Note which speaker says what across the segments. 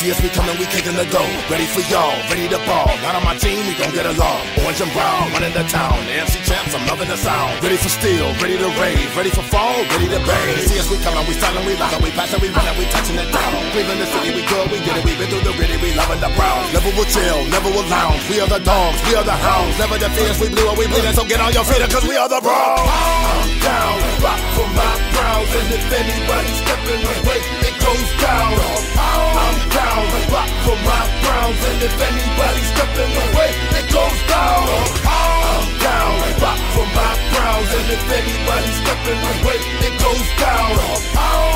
Speaker 1: See us we coming, we kicking the go. Ready for y'all, ready to ball. Not on my team, we gon' get along. Orange and brown, running the town. The MC champs, I'm loving the sound. Ready for steel, ready to rave, ready for fall, ready to bang. See us we coming, we styling, we loud, we passing, we running, we touching it down. Cleveland the city, we good, we get it, we been through the gritty, we loving the brown. Never will chill, never will lounge. We are the dogs, we are the hounds. Never defeat us, we blew it, we bleeding, so get on your feet, cause we are the Browns. I'm down, rock for my Browns, and if anybody step in the way, it goes down. I'm down, rock for my Browns, and if anybody step in the way, it goes down. I'm down, rock for my Browns, and if anybody step in the way, it goes down.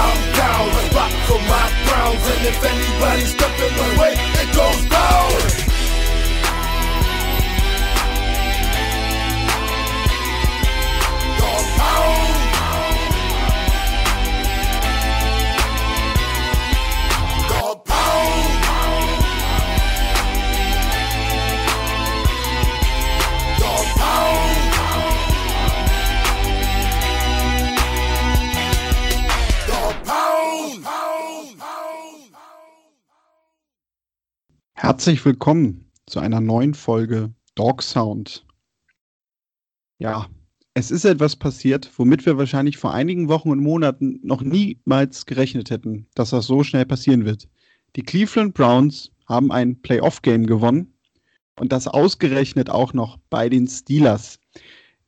Speaker 1: I'm down, rock for my Browns, and if anybody step in the way, it goes down.
Speaker 2: Herzlich willkommen zu einer neuen Folge Dog Sound. Ja, es ist etwas passiert, womit wir wahrscheinlich vor einigen Wochen und Monaten noch niemals gerechnet hätten, dass das so schnell passieren wird. Die Cleveland Browns haben ein Playoff-Game gewonnen und das ausgerechnet auch noch bei den Steelers.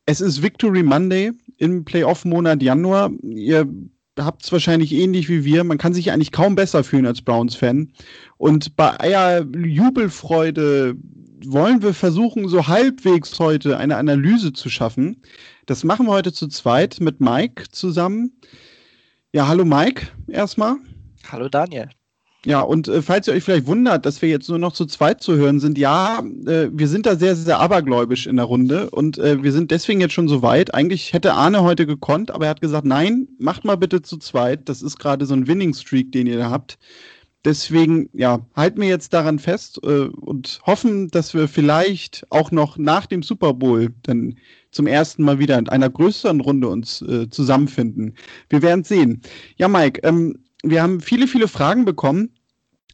Speaker 2: Es ist Victory Monday im Playoff-Monat Januar. Ihr habt es wahrscheinlich ähnlich wie wir. Man kann sich eigentlich kaum besser fühlen als Browns-Fan. Und bei aller Jubelfreude wollen wir versuchen, so halbwegs heute eine Analyse zu schaffen. Das machen wir heute zu zweit mit Mike zusammen. Ja, hallo Mike erstmal.
Speaker 3: Hallo Daniel.
Speaker 2: Ja, und äh, falls ihr euch vielleicht wundert, dass wir jetzt nur noch zu zweit zu hören sind, ja, äh, wir sind da sehr, sehr abergläubisch in der Runde und äh, wir sind deswegen jetzt schon so weit. Eigentlich hätte Arne heute gekonnt, aber er hat gesagt, nein, macht mal bitte zu zweit. Das ist gerade so ein Winning Streak, den ihr da habt. Deswegen, ja, halten wir jetzt daran fest äh, und hoffen, dass wir vielleicht auch noch nach dem Super Bowl dann zum ersten Mal wieder in einer größeren Runde uns äh, zusammenfinden. Wir werden sehen. Ja, Mike, ähm, wir haben viele, viele Fragen bekommen.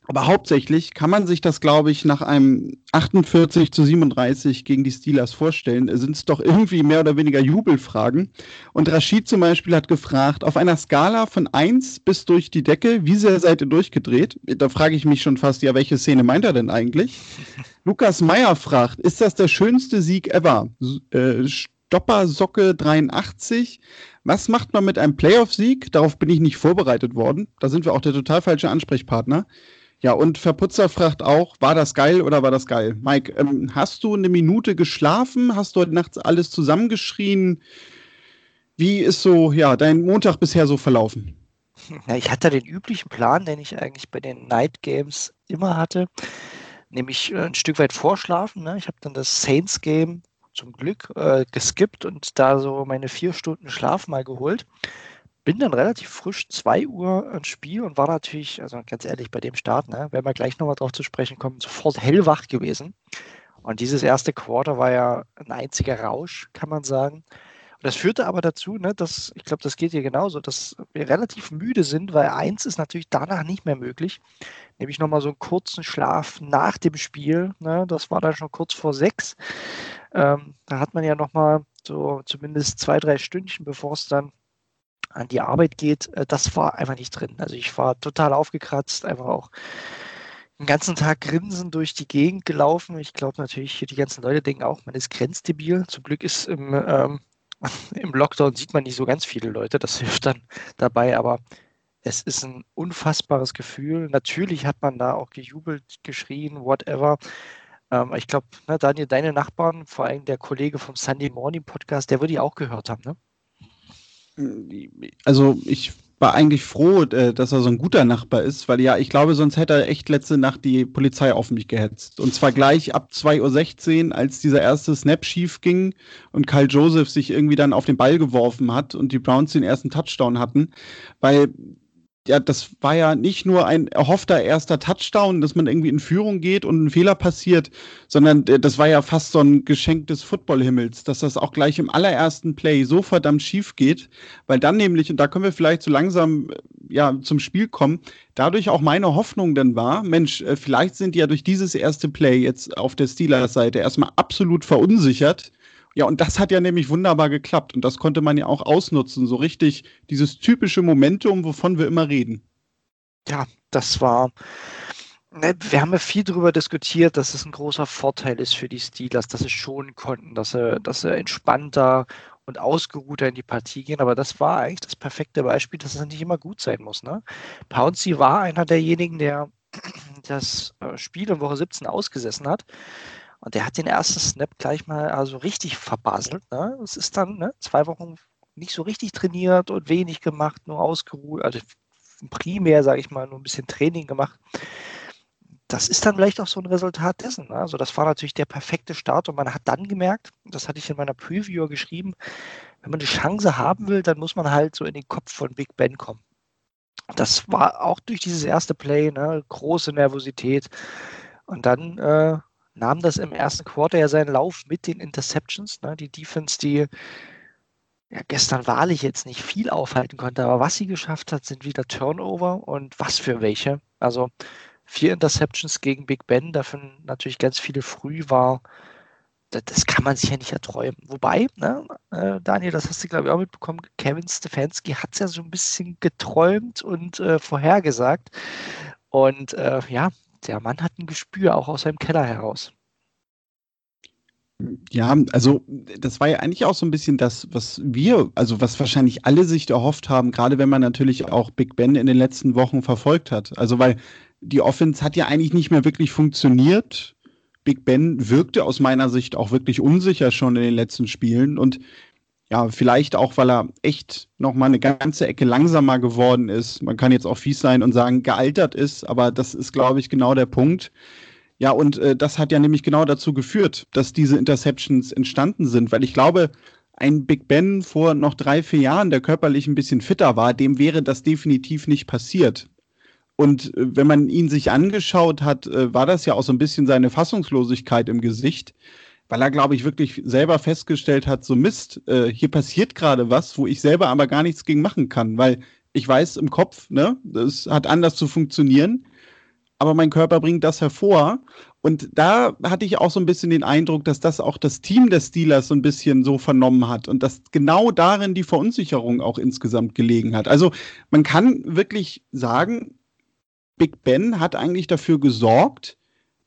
Speaker 2: Aber hauptsächlich kann man sich das, glaube ich, nach einem 48 zu 37 gegen die Steelers vorstellen. Sind es doch irgendwie mehr oder weniger Jubelfragen. Und Rashid zum Beispiel hat gefragt, auf einer Skala von 1 bis durch die Decke, wie sehr seid ihr durchgedreht? Da frage ich mich schon fast, ja, welche Szene meint er denn eigentlich? Lukas Meyer fragt, ist das der schönste Sieg ever? Äh, Stoppersocke 83. Was macht man mit einem Playoff-Sieg? Darauf bin ich nicht vorbereitet worden. Da sind wir auch der total falsche Ansprechpartner. Ja, und Verputzer fragt auch, war das geil oder war das geil? Mike, ähm, hast du eine Minute geschlafen? Hast du heute nachts alles zusammengeschrien? Wie ist so, ja, dein Montag bisher so verlaufen?
Speaker 3: Ja, ich hatte den üblichen Plan, den ich eigentlich bei den Night Games immer hatte, nämlich äh, ein Stück weit vorschlafen. Ne? Ich habe dann das Saints Game zum Glück äh, geskippt und da so meine vier Stunden Schlaf mal geholt. Bin dann relativ frisch 2 Uhr ans Spiel und war natürlich, also ganz ehrlich, bei dem Start, ne, werden wir gleich nochmal drauf zu sprechen kommen, sofort hellwach gewesen. Und dieses erste Quarter war ja ein einziger Rausch, kann man sagen. Und das führte aber dazu, ne, dass, ich glaube, das geht hier genauso, dass wir relativ müde sind, weil eins ist natürlich danach nicht mehr möglich. Nämlich nochmal so einen kurzen Schlaf nach dem Spiel. Ne, das war dann schon kurz vor sechs. Ähm, da hat man ja nochmal so zumindest zwei, drei Stündchen, bevor es dann an die Arbeit geht. Äh, das war einfach nicht drin. Also ich war total aufgekratzt, einfach auch den ganzen Tag grinsend durch die Gegend gelaufen. Ich glaube natürlich, die ganzen Leute denken auch, man ist grenzdebil. Zum Glück ist im, ähm, im Lockdown sieht man nicht so ganz viele Leute. Das hilft dann dabei, aber es ist ein unfassbares Gefühl. Natürlich hat man da auch gejubelt, geschrien, whatever. Ähm, ich glaube, ne, Daniel, deine Nachbarn, vor allem der Kollege vom Sunday Morning Podcast, der würde die auch gehört haben, ne?
Speaker 2: Also ich war eigentlich froh, äh, dass er so ein guter Nachbar ist, weil ja, ich glaube, sonst hätte er echt letzte Nacht die Polizei auf mich gehetzt. Und zwar gleich ab 2.16 Uhr, als dieser erste Snap schief ging und Kyle Joseph sich irgendwie dann auf den Ball geworfen hat und die Browns den ersten Touchdown hatten. Weil ja, das war ja nicht nur ein erhoffter erster Touchdown, dass man irgendwie in Führung geht und ein Fehler passiert, sondern äh, das war ja fast so ein Geschenk des Footballhimmels, dass das auch gleich im allerersten Play so verdammt schief geht, weil dann nämlich, und da können wir vielleicht so langsam äh, ja, zum Spiel kommen, dadurch auch meine Hoffnung dann war, Mensch, äh, vielleicht sind die ja durch dieses erste Play jetzt auf der Steelers-Seite erstmal absolut verunsichert ja, und das hat ja nämlich wunderbar geklappt. Und das konnte man ja auch ausnutzen. So richtig dieses typische Momentum, wovon wir immer reden.
Speaker 3: Ja, das war. Ne, wir haben ja viel darüber diskutiert, dass es ein großer Vorteil ist für die Steelers, dass sie schonen konnten, dass sie, dass sie entspannter und ausgeruhter in die Partie gehen. Aber das war eigentlich das perfekte Beispiel, dass es nicht immer gut sein muss. Ne? Pouncy war einer derjenigen, der das äh, Spiel in Woche 17 ausgesessen hat. Und der hat den ersten Snap gleich mal also richtig verbaselt. Ne? Es ist dann ne, zwei Wochen nicht so richtig trainiert und wenig gemacht, nur ausgeruht, also primär, sage ich mal, nur ein bisschen Training gemacht. Das ist dann vielleicht auch so ein Resultat dessen. Ne? Also das war natürlich der perfekte Start und man hat dann gemerkt, das hatte ich in meiner Preview geschrieben, wenn man eine Chance haben will, dann muss man halt so in den Kopf von Big Ben kommen. Das war auch durch dieses erste Play, ne, große Nervosität. Und dann äh, nahm das im ersten Quarter ja seinen Lauf mit den Interceptions. Ne? Die Defense, die ja, gestern wahrlich jetzt nicht viel aufhalten konnte, aber was sie geschafft hat, sind wieder Turnover und was für welche. Also vier Interceptions gegen Big Ben, davon natürlich ganz viele früh war. Das, kann man sich ja nicht erträumen. Wobei, ne, äh, Daniel, das hast du glaube ich auch mitbekommen, Kevin Stefanski hat es ja so ein bisschen geträumt und äh, vorhergesagt. Und äh, ja, der Mann hat ein Gespür, auch aus seinem Keller heraus.
Speaker 2: Ja, also das war ja eigentlich auch so ein bisschen das, was wir, also was wahrscheinlich alle sich erhofft haben, gerade wenn man natürlich auch Big Ben in den letzten Wochen verfolgt hat. Also weil die Offense hat ja eigentlich nicht mehr wirklich funktioniert. Big Ben wirkte aus meiner Sicht auch wirklich unsicher schon in den letzten Spielen und ja, vielleicht auch, weil er echt noch mal eine ganze Ecke langsamer geworden ist. Man kann jetzt auch fies sein und sagen, gealtert ist, aber das ist, glaube ich, genau der Punkt. Ja, und äh, das hat ja nämlich genau dazu geführt, dass diese Interceptions entstanden sind, weil ich glaube, ein Big Ben vor noch drei, vier Jahren, der körperlich ein bisschen fitter war, dem wäre das definitiv nicht passiert. Und äh, wenn man ihn sich angeschaut hat, äh, war das ja auch so ein bisschen seine Fassungslosigkeit im Gesicht weil er, glaube ich, wirklich selber festgestellt hat, so Mist, äh, hier passiert gerade was, wo ich selber aber gar nichts gegen machen kann, weil ich weiß im Kopf, ne, das hat anders zu funktionieren, aber mein Körper bringt das hervor. Und da hatte ich auch so ein bisschen den Eindruck, dass das auch das Team des Steelers so ein bisschen so vernommen hat und dass genau darin die Verunsicherung auch insgesamt gelegen hat. Also man kann wirklich sagen, Big Ben hat eigentlich dafür gesorgt,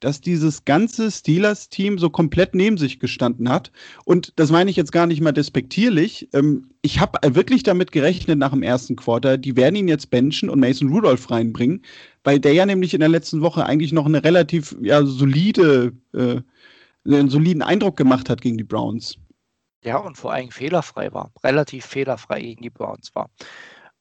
Speaker 2: dass dieses ganze Steelers-Team so komplett neben sich gestanden hat. Und das meine ich jetzt gar nicht mal despektierlich. Ähm, ich habe wirklich damit gerechnet nach dem ersten Quarter, die werden ihn jetzt benchen und Mason Rudolph reinbringen, weil der ja nämlich in der letzten Woche eigentlich noch eine relativ ja, solide, äh, einen soliden Eindruck gemacht hat gegen die Browns.
Speaker 3: Ja, und vor allem fehlerfrei war, relativ fehlerfrei gegen die Browns war.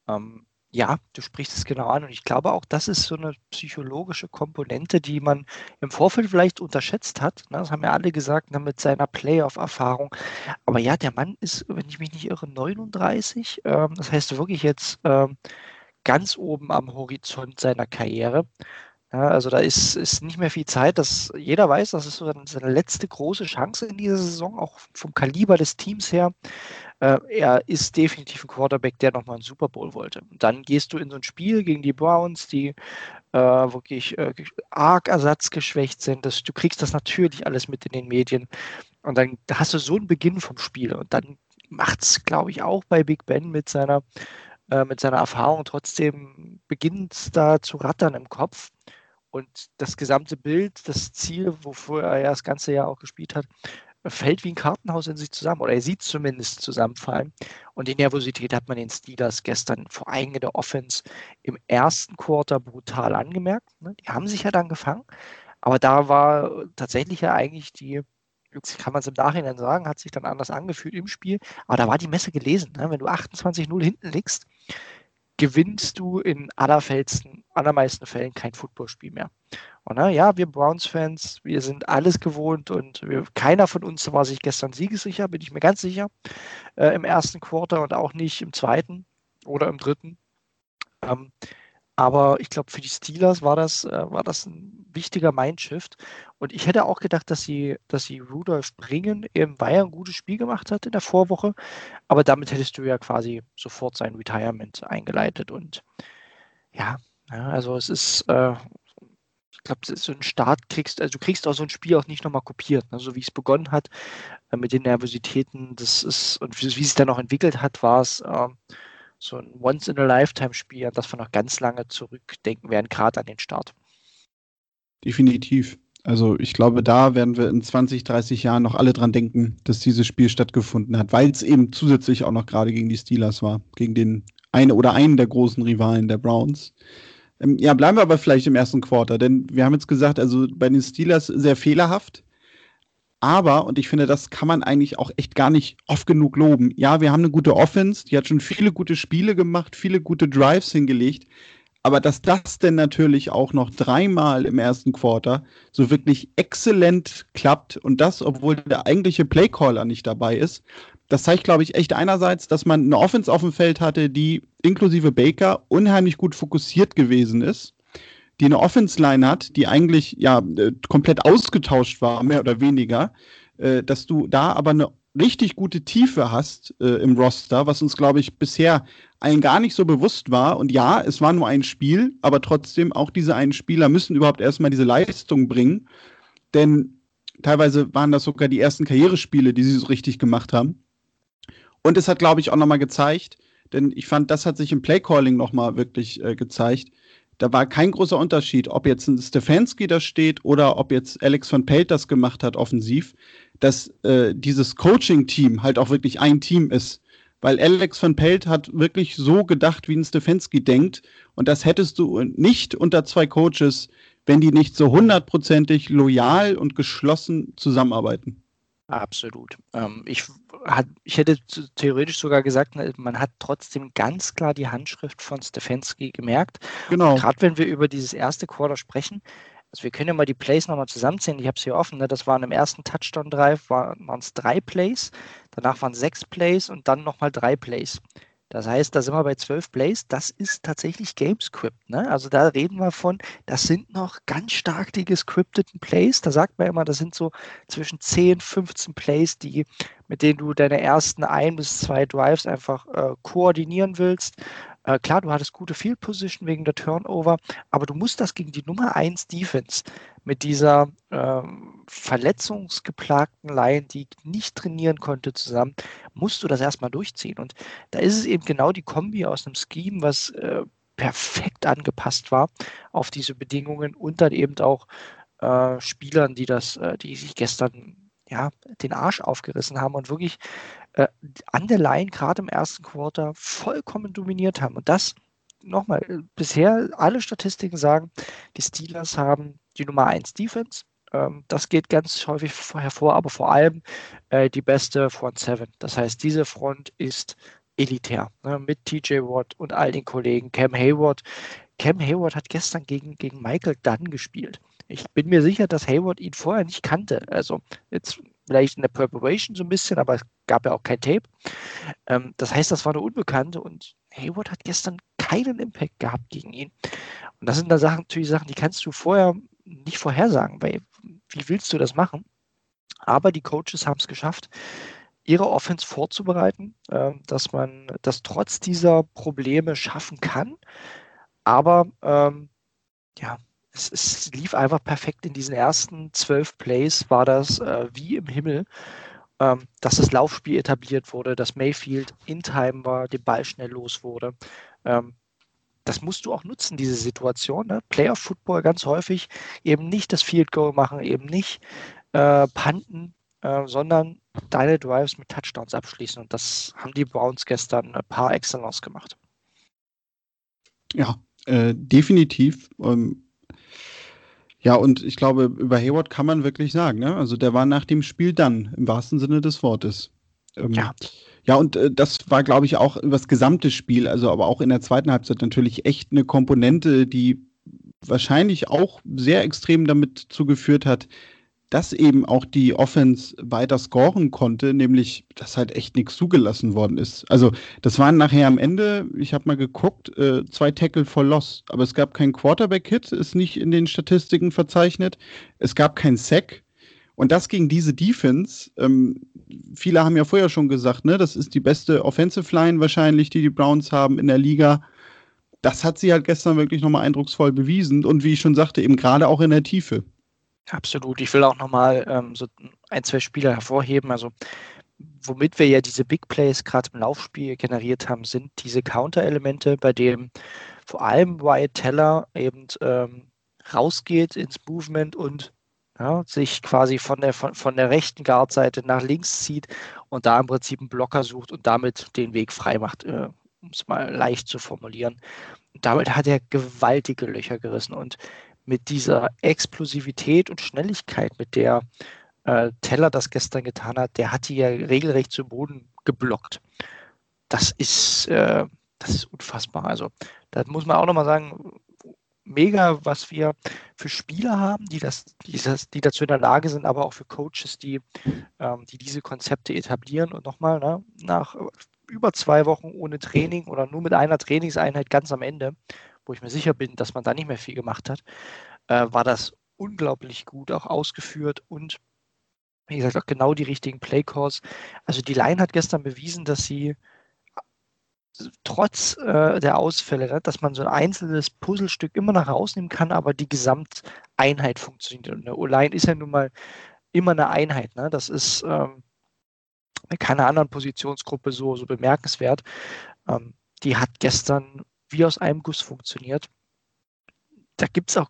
Speaker 3: Ähm, ja, du sprichst es genau an und ich glaube auch, das ist so eine psychologische Komponente, die man im Vorfeld vielleicht unterschätzt hat. Ne? Das haben ja alle gesagt ne, mit seiner Playoff-Erfahrung. Aber ja, der Mann ist, wenn ich mich nicht irre, 39. Ähm, das heißt wirklich jetzt ähm, ganz oben am Horizont seiner Karriere. Also da ist, ist nicht mehr viel Zeit. Das, jeder weiß, das ist so seine letzte große Chance in dieser Saison, auch vom Kaliber des Teams her. Äh, er ist definitiv ein Quarterback, der nochmal einen Super Bowl wollte. Und dann gehst du in so ein Spiel gegen die Browns, die äh, wirklich äh, arg ersatzgeschwächt sind. Das, du kriegst das natürlich alles mit in den Medien. Und dann hast du so einen Beginn vom Spiel. Und dann macht es, glaube ich, auch bei Big Ben mit seiner, äh, mit seiner Erfahrung trotzdem beginnt da zu rattern im Kopf. Und das gesamte Bild, das Ziel, wofür er ja das ganze Jahr auch gespielt hat, fällt wie ein Kartenhaus in sich zusammen oder er sieht zumindest zusammenfallen. Und die Nervosität hat man den Steelers gestern vor allem der Offense im ersten Quarter brutal angemerkt. Ne? Die haben sich ja dann gefangen, aber da war tatsächlich ja eigentlich die, kann man es im Nachhinein sagen, hat sich dann anders angefühlt im Spiel, aber da war die Messe gelesen. Ne? Wenn du 28-0 hinten liegst, gewinnst du in allermeisten, allermeisten Fällen kein Footballspiel mehr. Und na, ja, wir Browns-Fans, wir sind alles gewohnt und wir, keiner von uns war sich gestern siegessicher, bin ich mir ganz sicher, äh, im ersten Quarter und auch nicht im zweiten oder im dritten. Ähm, Aber ich glaube, für die Steelers war das, äh, war das ein wichtiger Mindshift. Und ich hätte auch gedacht, dass sie, dass sie Rudolph bringen, eben weil er ein gutes Spiel gemacht hat in der Vorwoche. Aber damit hättest du ja quasi sofort sein Retirement eingeleitet. Und ja, ja also es ist, äh, ich glaube, so ein Start kriegst, also du kriegst auch so ein Spiel auch nicht nochmal kopiert. Ne? So wie es begonnen hat äh, mit den Nervositäten, das ist, und wie, wie es dann auch entwickelt hat, war es. So ein Once-in-a-Lifetime-Spiel, an das wir noch ganz lange zurückdenken werden, gerade an den Start.
Speaker 2: Definitiv. Also ich glaube, da werden wir in 20, 30 Jahren noch alle dran denken, dass dieses Spiel stattgefunden hat, weil es eben zusätzlich auch noch gerade gegen die Steelers war, gegen den eine oder einen der großen Rivalen der Browns. Ähm, ja, bleiben wir aber vielleicht im ersten Quarter, denn wir haben jetzt gesagt, also bei den Steelers sehr fehlerhaft. Aber, und ich finde, das kann man eigentlich auch echt gar nicht oft genug loben. Ja, wir haben eine gute Offense, die hat schon viele gute Spiele gemacht, viele gute Drives hingelegt. Aber dass das denn natürlich auch noch dreimal im ersten Quarter so wirklich exzellent klappt und das, obwohl der eigentliche Playcaller nicht dabei ist, das zeigt, glaube ich, echt einerseits, dass man eine Offense auf dem Feld hatte, die inklusive Baker unheimlich gut fokussiert gewesen ist die eine Offense-Line hat, die eigentlich ja äh, komplett ausgetauscht war, mehr oder weniger, äh, dass du da aber eine richtig gute Tiefe hast äh, im Roster, was uns, glaube ich, bisher allen gar nicht so bewusst war. Und ja, es war nur ein Spiel, aber trotzdem, auch diese einen Spieler müssen überhaupt erstmal diese Leistung bringen. Denn teilweise waren das sogar die ersten Karrierespiele, die sie so richtig gemacht haben. Und es hat, glaube ich, auch nochmal gezeigt, denn ich fand, das hat sich im Playcalling nochmal wirklich äh, gezeigt, da war kein großer Unterschied, ob jetzt ein Stefanski da steht oder ob jetzt Alex von Pelt das gemacht hat, offensiv, dass äh, dieses Coaching-Team halt auch wirklich ein Team ist. Weil Alex von Pelt hat wirklich so gedacht, wie ein Stefanski denkt. Und das hättest du nicht unter zwei Coaches, wenn die nicht so hundertprozentig loyal und geschlossen zusammenarbeiten.
Speaker 3: Absolut. Ähm, ich, ich hätte theoretisch sogar gesagt, ne, man hat trotzdem ganz klar die Handschrift von Stefanski gemerkt. Genau. Gerade wenn wir über dieses erste Quarter sprechen, also wir können ja mal die Plays nochmal zusammenzählen. Ich habe es hier offen. Ne? Das waren im ersten Touchdown-Drive waren es drei Plays, danach waren sechs Plays und dann nochmal drei Plays. Das heißt, da sind wir bei 12 Plays. Das ist tatsächlich Gamescript. Ne? Also da reden wir von, das sind noch ganz stark die gescripteten Plays. Da sagt man immer, das sind so zwischen 10, 15 Plays, die, mit denen du deine ersten ein bis zwei Drives einfach äh, koordinieren willst. Äh, klar, du hattest gute Field Position wegen der Turnover, aber du musst das gegen die Nummer 1 Defense mit dieser ähm, verletzungsgeplagten Line, die nicht trainieren konnte, zusammen, musst du das erstmal durchziehen. Und da ist es eben genau die Kombi aus einem Scheme, was äh, perfekt angepasst war auf diese Bedingungen und dann eben auch äh, Spielern, die das, äh, die sich gestern ja, den Arsch aufgerissen haben und wirklich äh, an der Line gerade im ersten Quarter vollkommen dominiert haben. Und das nochmal, äh, bisher alle Statistiken sagen, die Steelers haben die Nummer 1 Defense. Ähm, das geht ganz häufig hervor, aber vor allem äh, die beste Front 7. Das heißt, diese Front ist elitär ne, mit TJ Watt und all den Kollegen. Cam Hayward. Cam Hayward hat gestern gegen, gegen Michael Dunn gespielt. Ich bin mir sicher, dass Hayward ihn vorher nicht kannte. Also jetzt vielleicht in der Preparation so ein bisschen, aber es gab ja auch kein Tape. Ähm, das heißt, das war eine Unbekannte und Hayward hat gestern keinen Impact gehabt gegen ihn. Und das sind da Sachen, natürlich Sachen, die kannst du vorher nicht vorhersagen, weil wie willst du das machen? Aber die Coaches haben es geschafft, ihre Offense vorzubereiten, äh, dass man das trotz dieser Probleme schaffen kann. Aber ähm, ja, es, es, lief einfach perfekt in diesen ersten zwölf Plays, war das äh, wie im Himmel, ähm, dass das Laufspiel etabliert wurde, dass Mayfield in Time war, den Ball schnell los wurde. Ähm, das musst du auch nutzen, diese Situation. Ne? Player Football ganz häufig eben nicht das Field Goal machen, eben nicht äh, panten, äh, sondern deine Drives mit Touchdowns abschließen. Und das haben die Browns gestern ein paar Excellence gemacht.
Speaker 2: Ja, äh, definitiv. Ähm, ja, und ich glaube, über Hayward kann man wirklich sagen, ne? Also der war nach dem Spiel dann, im wahrsten Sinne des Wortes. Ähm, ja. Ja, und äh, das war, glaube ich, auch über das gesamte Spiel, also aber auch in der zweiten Halbzeit natürlich echt eine Komponente, die wahrscheinlich auch sehr extrem damit zugeführt hat, dass eben auch die Offense weiter scoren konnte, nämlich dass halt echt nichts zugelassen worden ist. Also das waren nachher am Ende, ich habe mal geguckt, äh, zwei Tackle for Loss, aber es gab keinen Quarterback-Hit, ist nicht in den Statistiken verzeichnet. Es gab keinen Sack. Und das gegen diese Defense, ähm, viele haben ja vorher schon gesagt, ne, das ist die beste Offensive Line wahrscheinlich, die die Browns haben in der Liga. Das hat sie halt gestern wirklich nochmal eindrucksvoll bewiesen und wie ich schon sagte, eben gerade auch in der Tiefe.
Speaker 3: Absolut. Ich will auch nochmal ähm, so ein, zwei Spieler hervorheben. Also, womit wir ja diese Big Plays gerade im Laufspiel generiert haben, sind diese Counter-Elemente, bei denen vor allem Wyatt Teller eben ähm, rausgeht ins Movement und ja, sich quasi von der, von, von der rechten Guard-Seite nach links zieht und da im Prinzip einen Blocker sucht und damit den Weg frei macht, äh, um es mal leicht zu formulieren. Damit hat er gewaltige Löcher gerissen. Und mit dieser Explosivität und Schnelligkeit, mit der äh, Teller das gestern getan hat, der hat die ja regelrecht zu Boden geblockt. Das ist, äh, das ist unfassbar. Also, da muss man auch nochmal sagen, mega, was wir für Spieler haben, die, das, die, das, die dazu in der Lage sind, aber auch für Coaches, die, ähm, die diese Konzepte etablieren. Und nochmal, ne, nach über zwei Wochen ohne Training oder nur mit einer Trainingseinheit ganz am Ende, wo ich mir sicher bin, dass man da nicht mehr viel gemacht hat, äh, war das unglaublich gut auch ausgeführt und wie gesagt auch genau die richtigen Playcalls. Also die Line hat gestern bewiesen, dass sie äh, trotz äh, der Ausfälle, ne, dass man so ein einzelnes Puzzlestück immer noch rausnehmen kann, aber die Gesamteinheit funktioniert. Und eine O-Line ist ja nun mal immer eine Einheit. Ne? Das ist ähm, keiner anderen Positionsgruppe so, so bemerkenswert. Ähm, die hat gestern wie aus einem Guss funktioniert. Da gibt es auch,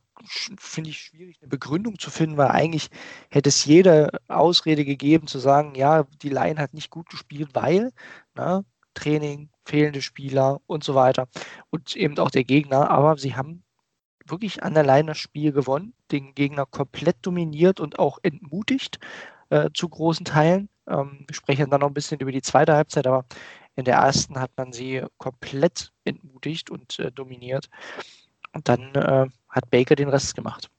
Speaker 3: finde ich, schwierig, eine Begründung zu finden, weil eigentlich hätte es jede Ausrede gegeben, zu sagen, ja, die Line hat nicht gut gespielt, weil na, ne, Training, fehlende Spieler und so weiter und eben auch der Gegner. Aber sie haben wirklich an der Line das Spiel gewonnen, den Gegner komplett dominiert und auch entmutigt äh, zu großen Teilen. Ähm, wir sprechen dann noch ein bisschen über die zweite Halbzeit, aber in der ersten hat man sie komplett entmutigt und äh, dominiert. Und dann äh, hat Baker den Rest gemacht.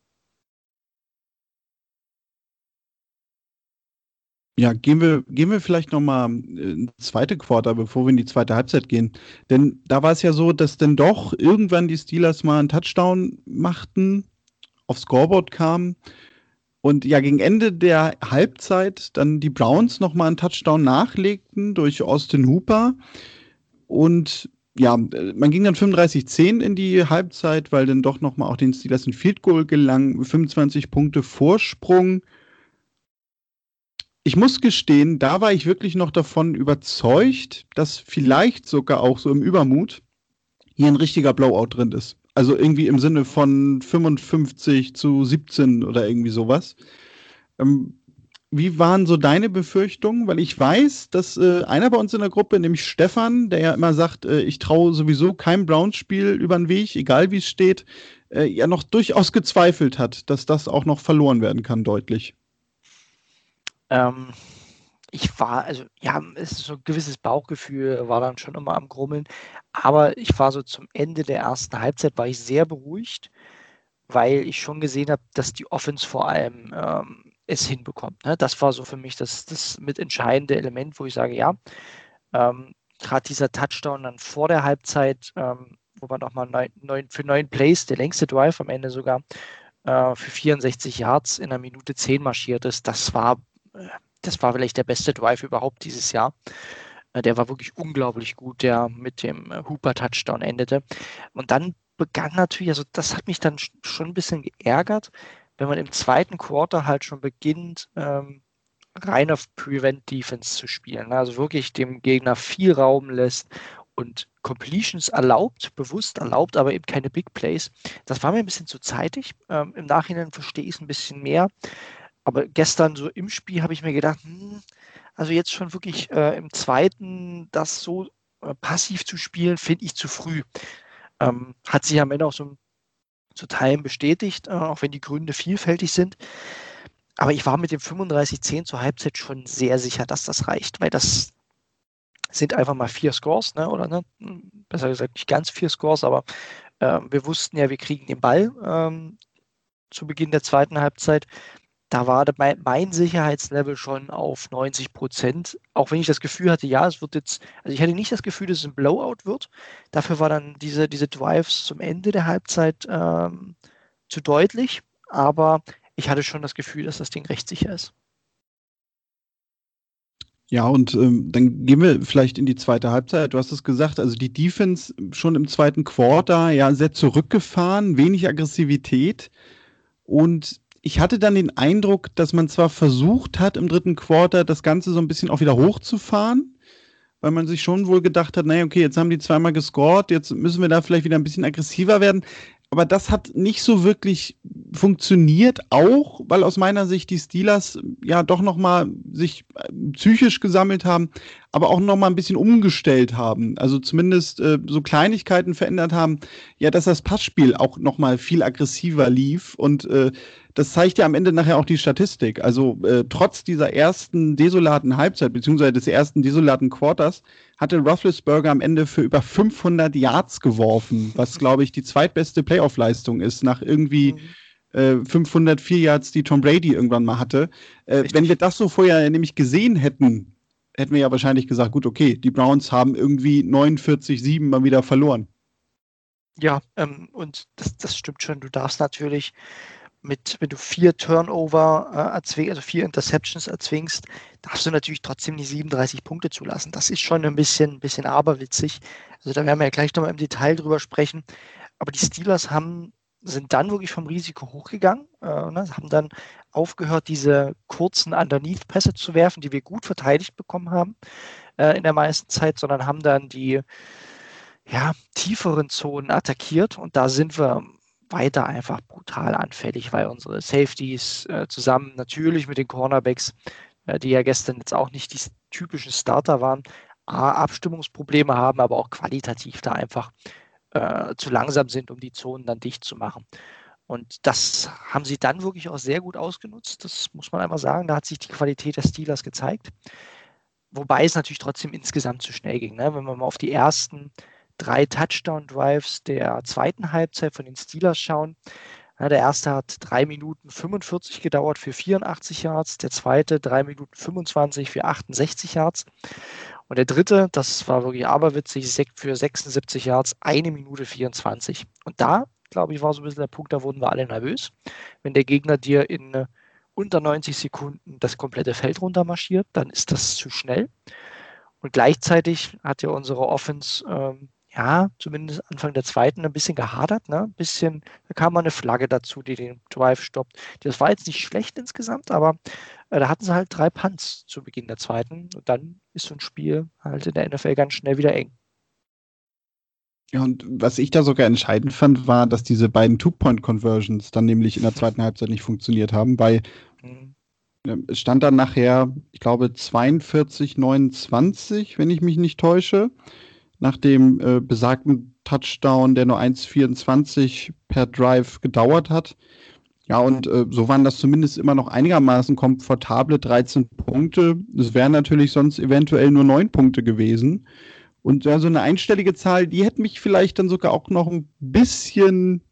Speaker 2: Ja, gehen wir, gehen wir vielleicht nochmal ins zweite Quarter, bevor wir in die zweite Halbzeit gehen. Denn da war es ja so, dass dann doch irgendwann die Steelers mal einen Touchdown machten, aufs Scoreboard kamen und ja, gegen Ende der Halbzeit dann die Browns nochmal einen Touchdown nachlegten durch Austin Hooper. Und ja, man ging dann 35-10 in die Halbzeit, weil dann doch nochmal auch den Steelers ein Field Goal gelang. 25 Punkte Vorsprung. Ich muss gestehen, da war ich wirklich noch davon überzeugt, dass vielleicht sogar auch so im Übermut hier ein richtiger Blowout drin ist. Also irgendwie im Sinne von 55 zu 17 oder irgendwie sowas. Ähm, wie waren so deine Befürchtungen? Weil ich weiß, dass äh, einer bei uns in der Gruppe, nämlich Stefan, der ja immer sagt, äh, ich traue sowieso keinem Browns-Spiel über den Weg, egal wie es steht, äh, ja noch durchaus gezweifelt hat, dass das auch noch verloren werden kann, deutlich.
Speaker 3: Ähm, ich war, also ja, es ist so ein gewisses Bauchgefühl, war dann schon immer am Grummeln. Aber ich war so zum Ende der ersten Halbzeit, war ich sehr beruhigt, weil ich schon gesehen habe, dass die Offense vor allem ähm, es hinbekommt. Ne? Das war so für mich das, das mit entscheidende Element, wo ich sage, ja, ähm, gerade dieser Touchdown dann vor der Halbzeit, ähm, wo man nochmal neun, neun, für neun Plays, der längste Drive am Ende sogar, äh, für 64 Yards in einer Minute 10 marschiert ist, das war äh, das war vielleicht der beste Drive überhaupt dieses Jahr. Äh, der war wirklich unglaublich gut, der mit dem äh, Hooper-Touchdown endete. Und dann begann natürlich, also das hat mich dann schon ein bisschen geärgert, wenn man im zweiten Quarter halt schon beginnt, ähm, rein auf Prevent Defense zu spielen. Also wirklich dem Gegner viel Raum lässt und Completions erlaubt, bewusst erlaubt, aber eben keine Big Plays. Das war mir ein bisschen zu zeitig. Ähm, Im Nachhinein verstehe ich es ein bisschen mehr. Aber gestern so im Spiel habe ich mir gedacht, hm, also jetzt schon wirklich äh, im zweiten das so äh, passiv zu spielen, finde ich zu früh. Ähm, hat sich am Ende auch so zu Teilen bestätigt, äh, auch wenn die Gründe vielfältig sind. Aber ich war mit dem 35-10 zur Halbzeit schon sehr sicher, dass das reicht, weil das sind einfach mal vier Scores, ne? oder ne? besser gesagt nicht ganz vier Scores, aber äh, wir wussten ja, wir kriegen den Ball ähm, zu Beginn der zweiten Halbzeit da war mein, Sicherheitslevel schon auf 90 Prozent. Auch wenn ich das Gefühl hatte, ja, es wird jetzt, also ich hatte nicht das Gefühl, dass es ein Blowout wird. Dafür war dann diese, diese Drives zum Ende der Halbzeit ähm, zu deutlich. Aber ich hatte schon das Gefühl, dass das Ding recht sicher ist.
Speaker 2: Ja, und ähm, dann gehen wir vielleicht in die zweite Halbzeit. Du hast es gesagt, also die Defense schon im zweiten Quarter ja sehr zurückgefahren, wenig Aggressivität. Und ich hatte dann den Eindruck, dass man zwar versucht hat, im dritten Quarter das Ganze so ein bisschen auch wieder hochzufahren, weil man sich schon wohl gedacht hat, naja, okay, jetzt haben die zweimal gescored, jetzt müssen wir da vielleicht wieder ein bisschen aggressiver werden aber das hat nicht so wirklich funktioniert, auch weil aus meiner Sicht die Steelers ja doch nochmal sich äh, psychisch gesammelt haben, aber auch nochmal ein bisschen umgestellt haben. Also zumindest äh, so Kleinigkeiten verändert haben, ja, dass das Passspiel auch nochmal viel aggressiver lief und äh, das zeigt ja am Ende nachher auch die Statistik. Also äh, trotz dieser ersten desolaten Halbzeit, beziehungsweise des ersten desolaten Quarters, hatte Roethlisberger am Ende für über 500 Yards geworfen, was, glaube ich, die zweitbeste Playoff-Leistung ist, nach irgendwie mhm. äh, 504 Yards, die Tom Brady irgendwann mal hatte. Äh, wenn wir das so vorher nämlich gesehen hätten, hätten wir ja wahrscheinlich gesagt, gut, okay, die Browns haben irgendwie 49-7 mal wieder verloren.
Speaker 3: Ja, ähm, und das, das stimmt schon. Du darfst natürlich mit, wenn du vier Turnover äh, erzwingst, also vier Interceptions erzwingst, darfst du natürlich trotzdem die 37 Punkte zulassen. Das ist schon ein bisschen, bisschen aberwitzig. Also da werden wir ja gleich nochmal im Detail drüber sprechen. Aber die Steelers haben, sind dann wirklich vom Risiko hochgegangen, äh, ne, haben dann aufgehört, diese kurzen Underneath-Pässe zu werfen, die wir gut verteidigt bekommen haben äh, in der meisten Zeit, sondern haben dann die ja, tieferen Zonen attackiert und da sind wir weiter einfach brutal anfällig, weil unsere Safeties äh, zusammen natürlich mit den Cornerbacks, äh, die ja gestern jetzt auch nicht die typischen Starter waren, A, Abstimmungsprobleme haben, aber auch qualitativ da einfach äh, zu langsam sind, um die Zonen dann dicht zu machen. Und das haben sie dann wirklich auch sehr gut ausgenutzt. Das muss man einmal sagen. Da hat sich die Qualität der Steelers gezeigt. Wobei es natürlich trotzdem insgesamt zu schnell ging. Ne? Wenn man mal auf die ersten drei Touchdown-Drives der zweiten Halbzeit von den Steelers schauen. Der erste hat 3 Minuten 45 gedauert für 84 Yards, der zweite 3 Minuten 25 für 68 Yards und der dritte, das war wirklich aberwitzig, für 76 Yards, 1 Minute 24. Und da, glaube ich, war so ein bisschen der Punkt, da wurden wir alle nervös, wenn der Gegner dir in äh, unter 90 Sekunden das komplette Feld runtermarschiert, dann ist das zu schnell. Und gleichzeitig hat ja unsere Offense ähm, ja, zumindest Anfang der zweiten ein bisschen gehadert, ne? Ein bisschen, da kam mal eine Flagge dazu, die den Drive stoppt. Das war jetzt nicht schlecht insgesamt, aber äh, da hatten sie halt drei Punts zu Beginn der zweiten und dann ist so ein Spiel halt in der NFL ganz schnell wieder eng.
Speaker 2: Ja, und was ich da sogar entscheidend fand, war, dass diese beiden Two-Point-Conversions dann nämlich in der zweiten Halbzeit nicht funktioniert haben, weil mhm. es stand dann nachher, ich glaube, 42, 29, wenn ich mich nicht täusche nach dem äh, besagten Touchdown, der nur 1,24 per Drive gedauert hat. Ja, und äh, so waren das zumindest immer noch einigermaßen komfortable 13 Punkte. Es wären natürlich sonst eventuell nur 9 Punkte gewesen. Und ja, so eine einstellige Zahl, die hätte mich vielleicht dann sogar auch noch ein bisschen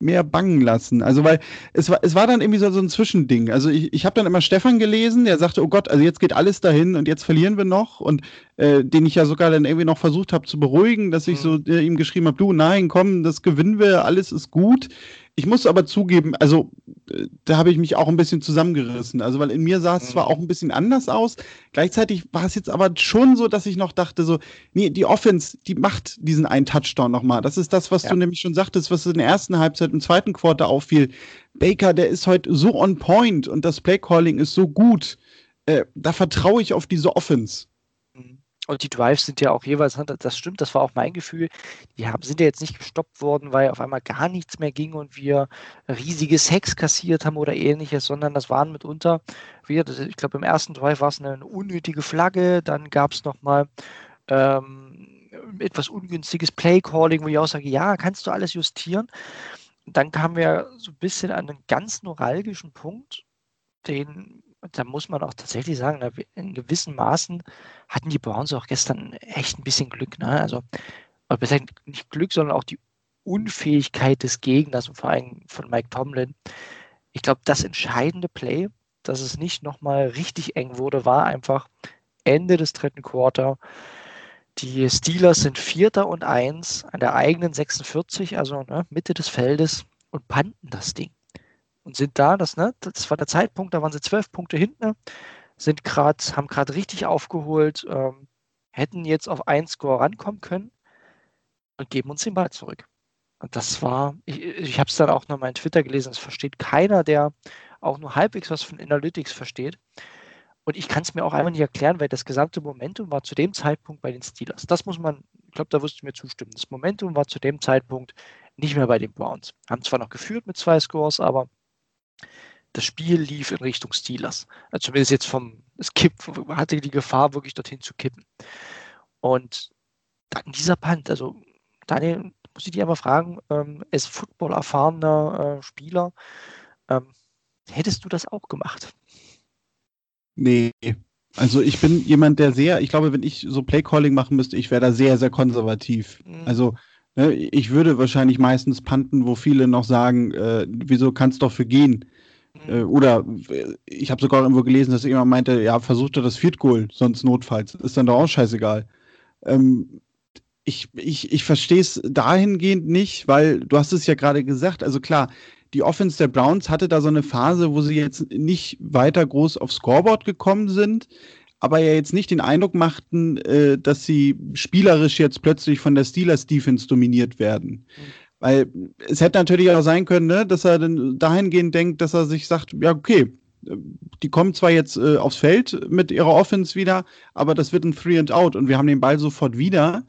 Speaker 2: mehr bangen lassen. Also weil es war, es war dann irgendwie so, so ein Zwischending. Also ich, ich habe dann immer Stefan gelesen, der sagte, oh Gott, also jetzt geht alles dahin und jetzt verlieren wir noch. Und äh, den ich ja sogar dann irgendwie noch versucht habe zu beruhigen, dass ich so mhm. äh, ihm geschrieben habe, du, nein, komm, das gewinnen wir, alles ist gut. Ich muss aber zugeben, also äh, da habe ich mich auch ein bisschen zusammengerissen. Also, weil in mir sah es zwar mhm. auch ein bisschen anders aus, gleichzeitig war es jetzt aber schon so, dass ich noch dachte, so, nee, die Offense, die macht diesen einen Touchdown nochmal. Das ist das, was ja. du nämlich schon sagtest, was in der ersten Halbzeit, im zweiten Quarter auffiel. Baker, der ist heute so on point und das Playcalling ist so gut. Äh, da vertraue ich auf diese Offense.
Speaker 3: Und die Drives sind ja auch jeweils, das stimmt, das war auch mein Gefühl, die haben, sind ja jetzt nicht gestoppt worden, weil auf einmal gar nichts mehr ging und wir riesige Sex kassiert haben oder ähnliches, sondern das waren mitunter, wir, ich glaube im ersten Drive war es eine unnötige Flagge, dann gab es nochmal ähm, etwas ungünstiges Play-Calling, wo ich auch sage, ja, kannst du alles justieren. Dann kamen wir so ein bisschen an einen ganz neuralgischen Punkt, den da muss man auch tatsächlich sagen, in gewissen Maßen hatten die Browns auch gestern echt ein bisschen Glück. Ne? Also, nicht Glück, sondern auch die Unfähigkeit des Gegners und vor allem von Mike Tomlin. Ich glaube, das entscheidende Play, dass es nicht nochmal richtig eng wurde, war einfach Ende des dritten Quarter. Die Steelers sind Vierter und Eins an der eigenen 46, also ne, Mitte des Feldes und panten das Ding. Und sind da, das, ne, das war der Zeitpunkt, da waren sie zwölf Punkte hinten, sind gerade, haben gerade richtig aufgeholt, ähm, hätten jetzt auf einen Score rankommen können und geben uns den Ball zurück. Und das war, ich, ich habe es dann auch noch mal in Twitter gelesen, es versteht keiner, der auch nur halbwegs was von Analytics versteht. Und ich kann es mir auch einfach nicht erklären, weil das gesamte Momentum war zu dem Zeitpunkt bei den Steelers. Das muss man, ich glaube, da wirst du mir zustimmen. Das Momentum war zu dem Zeitpunkt nicht mehr bei den Browns. Haben zwar noch geführt mit zwei Scores, aber das Spiel lief in Richtung Steelers. Also zumindest jetzt vom, es kippt, hatte die Gefahr, wirklich dorthin zu kippen. Und dann dieser Punt, also Daniel, muss ich dich einmal fragen, ähm, als Football erfahrener äh, Spieler, ähm, hättest du das auch gemacht?
Speaker 2: Nee. Also ich bin jemand, der sehr, ich glaube, wenn ich so Playcalling machen müsste, ich wäre da sehr, sehr konservativ. Mhm. Also ne, ich würde wahrscheinlich meistens panten, wo viele noch sagen, äh, wieso kannst du doch für gehen? Äh, oder äh, ich habe sogar irgendwo gelesen, dass jemand meinte, ja, versucht er das Field Goal, sonst notfalls. Ist dann doch auch scheißegal. Ähm, ich, ich, ich verstehe es dahingehend nicht, weil du hast es ja gerade gesagt, also klar, die Offense der Browns hatte da so eine Phase, wo sie jetzt nicht weiter groß aufs Scoreboard gekommen sind, aber ja jetzt nicht den Eindruck machten, äh, dass sie spielerisch jetzt plötzlich von der Steelers Defense dominiert werden. Mhm. Weil es hätte natürlich auch sein können, ne, dass er dann dahingehend denkt, dass er sich sagt, ja, okay, die kommen zwar jetzt äh, aufs Feld mit ihrer Offense wieder, aber das wird ein Three and Out und wir haben den Ball sofort wieder.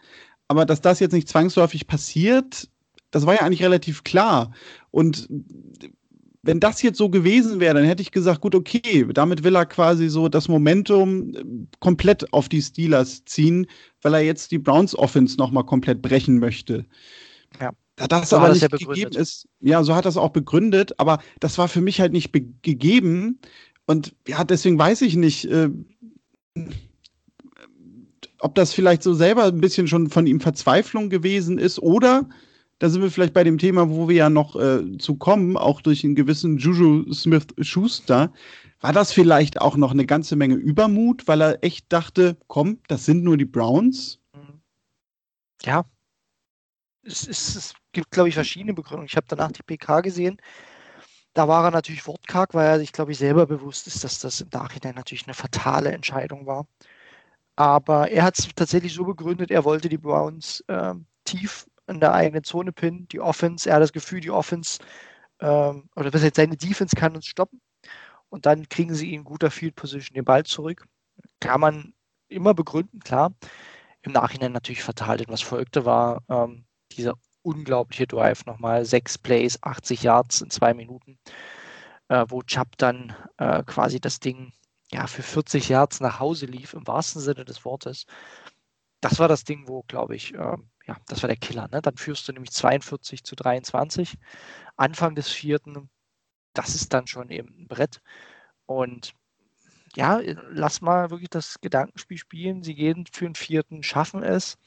Speaker 2: Aber dass das jetzt nicht zwangsläufig passiert, das war ja eigentlich relativ klar. Und wenn das jetzt so gewesen wäre, dann hätte ich gesagt, gut, okay, damit will er quasi so das Momentum äh, komplett auf die Steelers ziehen, weil er jetzt die Browns Offense nochmal komplett brechen möchte. Ja. Da das so aber nicht gegeben ist, ja, so hat das auch begründet, aber das war für mich halt nicht gegeben. Und ja, deswegen weiß ich nicht, äh, ob das vielleicht so selber ein bisschen schon von ihm Verzweiflung gewesen ist oder da sind wir vielleicht bei dem Thema, wo wir ja noch äh, zu kommen, auch durch einen gewissen Juju Smith-Schuster. War das vielleicht auch noch eine ganze Menge Übermut, weil er echt dachte, komm, das sind nur die Browns?
Speaker 3: Ja. Es, es, es gibt, glaube ich, verschiedene Begründungen. Ich habe danach die PK gesehen. Da war er natürlich wortkarg, weil er sich, glaube ich, selber bewusst ist, dass das im Nachhinein natürlich eine fatale Entscheidung war. Aber er hat es tatsächlich so begründet, er wollte die Browns äh, tief in der eigenen Zone pinnen, die Offense. Er hat das Gefühl, die Offense ähm, oder was jetzt seine Defense kann uns stoppen. Und dann kriegen sie in guter Field Position den Ball zurück. Kann man immer begründen, klar. Im Nachhinein natürlich fatal, denn was folgte war ähm, dieser unglaubliche Drive nochmal. Sechs Plays, 80 Yards in zwei Minuten, äh, wo Chubb dann äh, quasi das Ding ja, für 40 Yards nach Hause lief, im wahrsten Sinne des Wortes. Das war das Ding, wo, glaube ich, äh, ja, das war der Killer. Ne? Dann führst du nämlich 42 zu 23. Anfang des vierten, das ist dann schon eben ein Brett. Und ja, lass mal wirklich das Gedankenspiel spielen. Sie gehen für den vierten, schaffen es,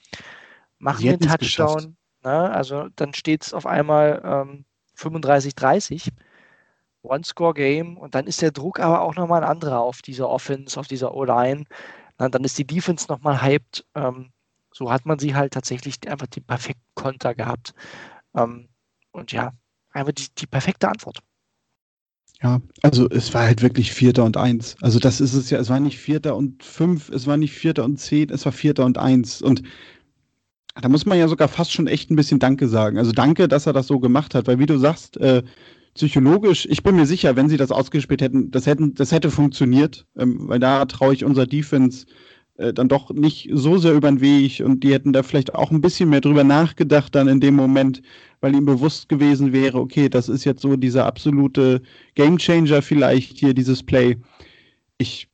Speaker 3: machen den Touchdown. Ne? Also dann steht es auf einmal ähm, 35-30. One-Score-Game und dann ist der Druck aber auch nochmal ein anderer auf dieser Offense, auf dieser O-Line. Dann ist die Defense nochmal hyped. Ähm, so hat man sie halt tatsächlich einfach den perfekten Konter gehabt. Ähm, und ja, einfach die, die perfekte Antwort.
Speaker 2: Ja, also es war halt wirklich Vierter und Eins. Also das ist es ja, es war nicht Vierter und Fünf, es war nicht Vierter und Zehn, es war Vierter und Eins. Und da muss man ja sogar fast schon echt ein bisschen Danke sagen. Also danke, dass er das so gemacht hat, weil wie du sagst, äh, psychologisch, ich bin mir sicher, wenn sie das ausgespielt hätten, das, hätten, das hätte funktioniert, ähm, weil da traue ich unser Defense äh, dann doch nicht so sehr über den Weg und die hätten da vielleicht auch ein bisschen mehr drüber nachgedacht dann in dem Moment, weil ihnen bewusst gewesen wäre, okay, das ist jetzt so dieser absolute Gamechanger vielleicht hier, dieses Play. Ich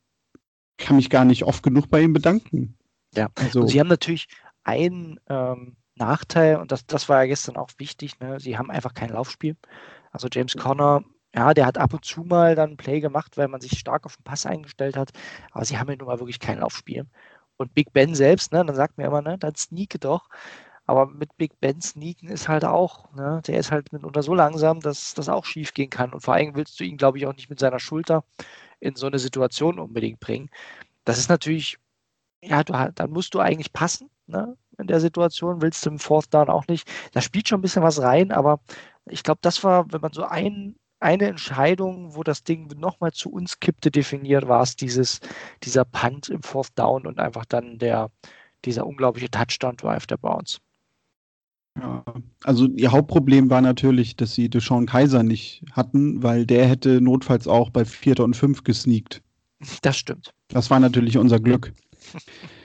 Speaker 2: kann mich gar nicht oft genug bei ihm bedanken.
Speaker 3: Ja, also und sie haben natürlich einen ähm, Nachteil und das, das war ja gestern auch wichtig, ne? sie haben einfach kein Laufspiel. Also James Conner, ja, der hat ab und zu mal dann ein Play gemacht, weil man sich stark auf den Pass eingestellt hat. Aber sie haben ja nun mal wirklich kein Laufspiel. Und Big Ben selbst, ne, dann sagt mir immer, ne, dann sneake doch. Aber mit Big Ben sneaken ist halt auch, ne, der ist halt mitunter so langsam, dass das auch schief gehen kann. Und vor allem willst du ihn, glaube ich, auch nicht mit seiner Schulter in so eine Situation unbedingt bringen. Das ist natürlich, ja, du, dann musst du eigentlich passen, ne? In der Situation willst du im Fourth Down auch nicht. Da spielt schon ein bisschen was rein, aber ich glaube, das war, wenn man so ein, eine Entscheidung, wo das Ding nochmal zu uns kippte, definiert, war es dieses, dieser Punt im Fourth Down und einfach dann der, dieser unglaubliche Touchdown-Drive der Browns.
Speaker 2: Ja, also ihr Hauptproblem war natürlich, dass sie Deshaun Kaiser nicht hatten, weil der hätte notfalls auch bei Vierter und Fünf gesneakt.
Speaker 3: Das stimmt.
Speaker 2: Das war natürlich unser Glück.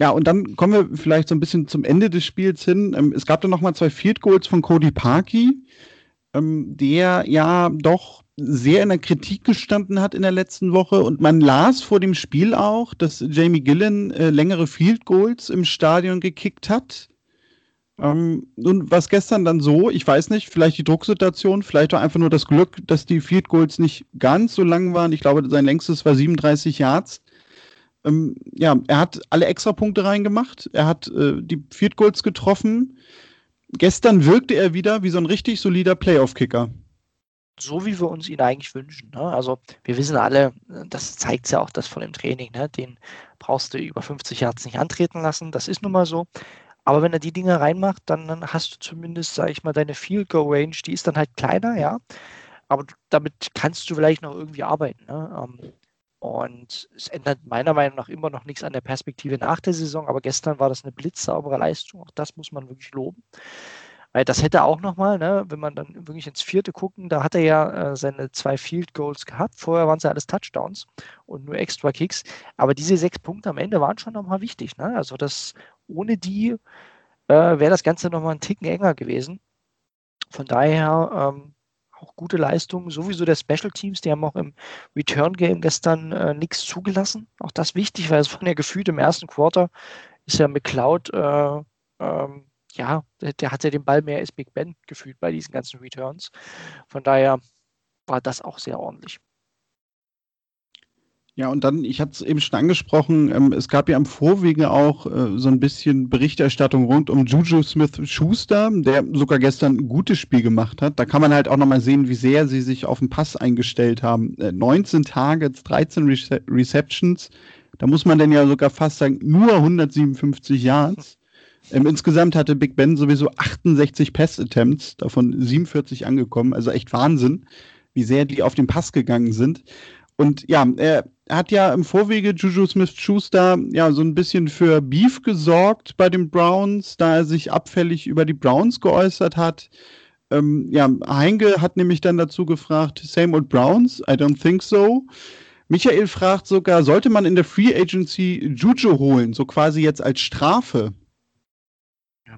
Speaker 2: Ja, und dann kommen wir vielleicht so ein bisschen zum Ende des Spiels hin. Ähm, es gab dann nochmal zwei Field Goals von Cody Parkey, ähm, der ja doch sehr in der Kritik gestanden hat in der letzten Woche. Und man las vor dem Spiel auch, dass Jamie Gillen äh, längere Field Goals im Stadion gekickt hat. Ähm, nun, was gestern dann so, ich weiß nicht, vielleicht die Drucksituation, vielleicht war einfach nur das Glück, dass die Field Goals nicht ganz so lang waren. Ich glaube, sein längstes war 37 Yards. Ähm, ja, er hat alle Extrapunkte reingemacht, er hat äh, die Field Goals getroffen. Gestern wirkte er wieder wie so ein richtig solider Playoff-Kicker.
Speaker 3: So wie wir uns ihn eigentlich wünschen. Ne? Also wir wissen alle, das zeigt ja auch das von dem Training, ne? den brauchst du über 50 Yards nicht antreten lassen. Das ist nun mal so. Aber wenn er die Dinge reinmacht, dann, dann hast du zumindest, sage ich mal, deine Field Goal Range, die ist dann halt kleiner, ja. Aber damit kannst du vielleicht noch irgendwie arbeiten. Ne? Ähm, und es ändert meiner Meinung nach immer noch nichts an der Perspektive nach der Saison. Aber gestern war das eine blitzsaubere Leistung. Auch das muss man wirklich loben. Weil das hätte auch nochmal, ne, wenn man dann wirklich ins vierte gucken, da hat er ja äh, seine zwei Field Goals gehabt. Vorher waren es ja alles Touchdowns und nur extra Kicks. Aber diese sechs Punkte am Ende waren schon nochmal wichtig. Ne? Also das ohne die äh, wäre das Ganze nochmal ein Ticken enger gewesen. Von daher ähm, auch gute Leistung. Sowieso der Special Teams, die haben auch im Return Game gestern äh, nichts zugelassen. Auch das wichtig, weil es von der gefühlt im ersten Quarter ist ja McLeod, äh, ähm, ja, der, der hatte den Ball mehr als Big Ben gefühlt bei diesen ganzen Returns. Von daher war das auch sehr ordentlich.
Speaker 2: Ja, und dann, ich hatte es eben schon angesprochen, ähm, es gab ja am Vorwege auch äh, so ein bisschen Berichterstattung rund um Juju Smith-Schuster, der sogar gestern ein gutes Spiel gemacht hat. Da kann man halt auch nochmal sehen, wie sehr sie sich auf den Pass eingestellt haben. Äh, 19 Targets, 13 Rece Receptions, da muss man denn ja sogar fast sagen, nur 157 Yards. Ähm, insgesamt hatte Big Ben sowieso 68 Pass-Attempts, davon 47 angekommen, also echt Wahnsinn, wie sehr die auf den Pass gegangen sind. Und ja, er hat ja im Vorwege Juju Smith-Schuster ja so ein bisschen für Beef gesorgt bei den Browns, da er sich abfällig über die Browns geäußert hat. Ähm, ja, Heinge hat nämlich dann dazu gefragt, same old Browns? I don't think so. Michael fragt sogar, sollte man in der Free Agency Juju holen, so quasi jetzt als Strafe?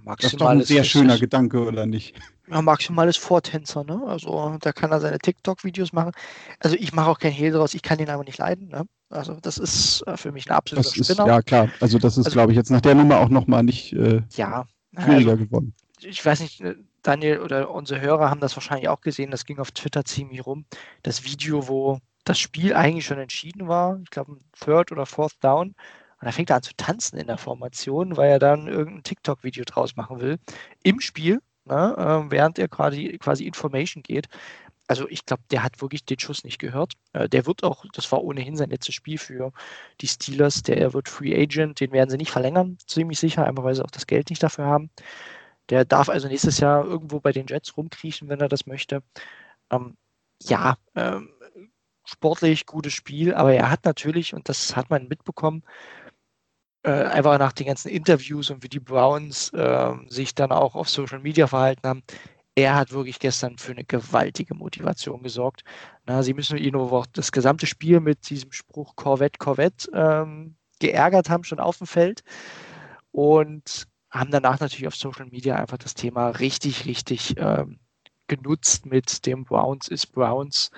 Speaker 2: Ja, das ist doch ein sehr schöner Gedanke, oder nicht?
Speaker 3: Ja, maximal ist Vortänzer, ne? Also da kann er seine TikTok-Videos machen. Also ich mache auch kein Hehl draus, ich kann ihn aber nicht leiden, ne? Also das ist äh, für mich ein absoluter
Speaker 2: das Spinner. Ist, ja, klar. Also das ist, also, glaube ich, jetzt nach der Nummer auch nochmal nicht äh,
Speaker 3: ja,
Speaker 2: schwieriger also, geworden.
Speaker 3: Ich weiß nicht, äh, Daniel oder unsere Hörer haben das wahrscheinlich auch gesehen, das ging auf Twitter ziemlich rum. Das Video, wo das Spiel eigentlich schon entschieden war, ich glaube Third oder Fourth Down, und da fängt er an zu tanzen in der Formation, weil er dann irgendein TikTok-Video draus machen will. Im Spiel, ne, äh, während er quasi, quasi Information geht. Also ich glaube, der hat wirklich den Schuss nicht gehört. Äh, der wird auch, das war ohnehin sein letztes Spiel für die Steelers, der wird Free Agent, den werden sie nicht verlängern, ziemlich sicher, einfach weil sie auch das Geld nicht dafür haben. Der darf also nächstes Jahr irgendwo bei den Jets rumkriechen, wenn er das möchte. Ähm, ja, ähm, sportlich gutes Spiel, aber er hat natürlich, und das hat man mitbekommen, äh, einfach nach den ganzen Interviews und wie die Browns äh, sich dann auch auf Social Media verhalten haben, er hat wirklich gestern für eine gewaltige Motivation gesorgt. Na, sie müssen ihn auch das gesamte Spiel mit diesem Spruch Corvette, Corvette ähm, geärgert haben, schon auf dem Feld. Und haben danach natürlich auf Social Media einfach das Thema richtig, richtig ähm, genutzt mit dem Browns ist Browns.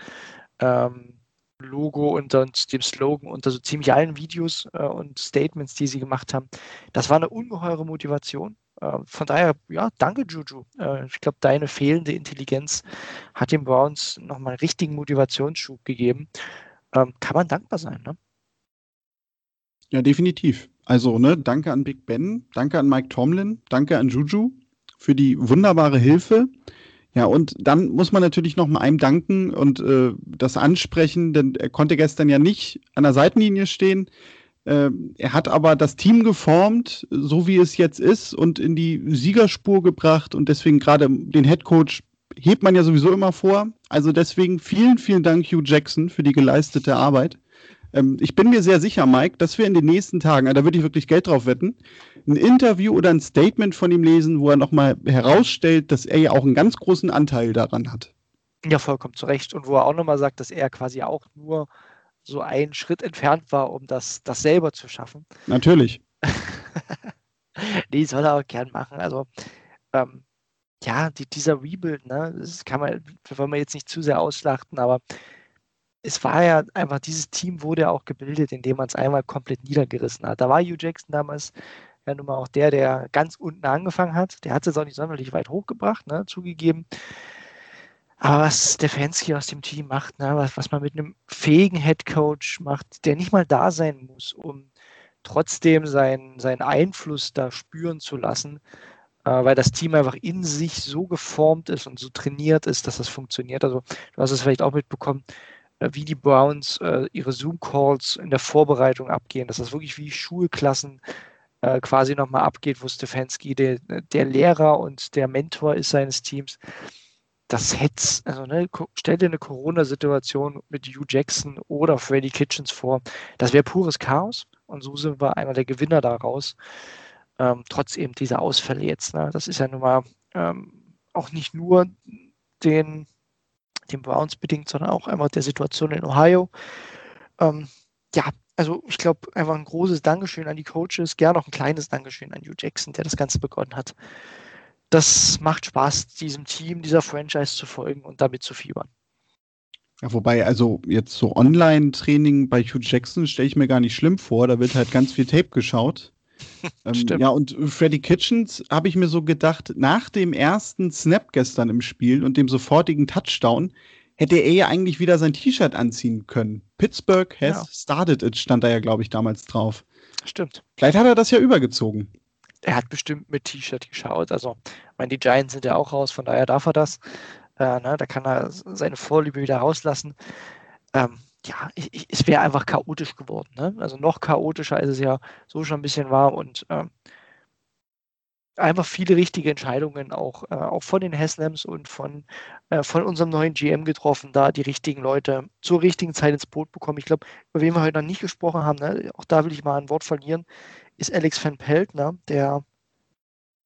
Speaker 3: Ähm, Logo und, dem Slogan unter so ziemlich allen Videos äh, und Statements, die sie gemacht haben. Das war eine ungeheure Motivation. Äh, von daher, ja, danke Juju. Äh, ich glaube, deine fehlende Intelligenz hat den Browns nochmal einen richtigen Motivationsschub gegeben. Ähm, kann man dankbar sein, ne?
Speaker 2: Ja, definitiv. Also, ne, danke an Big Ben, danke an Mike Tomlin, danke an Juju für die wunderbare Hilfe. Und dann muss man natürlich noch mal einem danken und äh, das ansprechen, denn er konnte gestern ja nicht an der Seitenlinie stehen. Äh, er hat aber das Team geformt, so wie es jetzt ist, und in die Siegerspur gebracht. Und deswegen gerade den Head Coach hebt man ja sowieso immer vor. Also deswegen vielen, vielen Dank, Hugh Jackson, für die geleistete Arbeit. Ähm, ich bin mir sehr sicher, Mike, dass wir in den nächsten Tagen, da würde ich wirklich Geld drauf wetten, ein Interview oder ein Statement von ihm lesen, wo er nochmal herausstellt, dass er ja auch einen ganz großen Anteil daran hat.
Speaker 3: Ja, vollkommen zu Recht. Und wo er auch nochmal sagt, dass er quasi auch nur so einen Schritt entfernt war, um das, das selber zu schaffen.
Speaker 2: Natürlich.
Speaker 3: nee, soll er auch gern machen. Also, ähm, ja, die, dieser Rebuild, ne, das kann man, wollen wir jetzt nicht zu sehr ausschlachten, aber es war ja einfach, dieses Team wurde auch gebildet, indem man es einmal komplett niedergerissen hat. Da war Hugh Jackson damals ja nun mal auch der, der ganz unten angefangen hat. Der hat es jetzt auch nicht sonderlich weit hochgebracht, ne, zugegeben. Aber was Stefanski aus dem Team macht, ne, was, was man mit einem fähigen Head Coach macht, der nicht mal da sein muss, um trotzdem seinen, seinen Einfluss da spüren zu lassen, äh, weil das Team einfach in sich so geformt ist und so trainiert ist, dass das funktioniert. Also du hast es vielleicht auch mitbekommen, wie die Browns äh, ihre Zoom-Calls in der Vorbereitung abgehen, dass das wirklich wie Schulklassen äh, quasi nochmal abgeht, wo Stefanski der, der Lehrer und der Mentor ist seines Teams. Das hätte, also ne, stell dir eine Corona-Situation mit Hugh Jackson oder Freddy Kitchens vor. Das wäre pures Chaos und so sind wir einer der Gewinner daraus. Ähm, trotz eben dieser Ausfälle jetzt. Ne? Das ist ja nun mal ähm, auch nicht nur den den Browns bedingt, sondern auch einfach der Situation in Ohio. Ähm, ja, also ich glaube, einfach ein großes Dankeschön an die Coaches, gerne auch ein kleines Dankeschön an Hugh Jackson, der das Ganze begonnen hat. Das macht Spaß, diesem Team, dieser Franchise zu folgen und damit zu fiebern.
Speaker 2: Ja, wobei, also jetzt so Online-Training bei Hugh Jackson stelle ich mir gar nicht schlimm vor. Da wird halt ganz viel Tape geschaut. Ähm, ja, und Freddy Kitchens habe ich mir so gedacht, nach dem ersten Snap gestern im Spiel und dem sofortigen Touchdown hätte er ja eigentlich wieder sein T-Shirt anziehen können. Pittsburgh has ja. started it, stand da ja, glaube ich, damals drauf.
Speaker 3: Stimmt.
Speaker 2: Vielleicht hat er das ja übergezogen.
Speaker 3: Er hat bestimmt mit T-Shirt geschaut. Also, ich meine, die Giants sind ja auch raus, von daher darf er das. Äh, ne, da kann er seine Vorliebe wieder rauslassen. Ähm, ja, ich, ich, es wäre einfach chaotisch geworden. Ne? Also noch chaotischer, als es ja so schon ein bisschen war und ähm, einfach viele richtige Entscheidungen auch, äh, auch von den Haslams und von, äh, von unserem neuen GM getroffen, da die richtigen Leute zur richtigen Zeit ins Boot bekommen. Ich glaube, über wen wir heute noch nicht gesprochen haben, ne? auch da will ich mal ein Wort verlieren, ist Alex van Pelt, ne? der,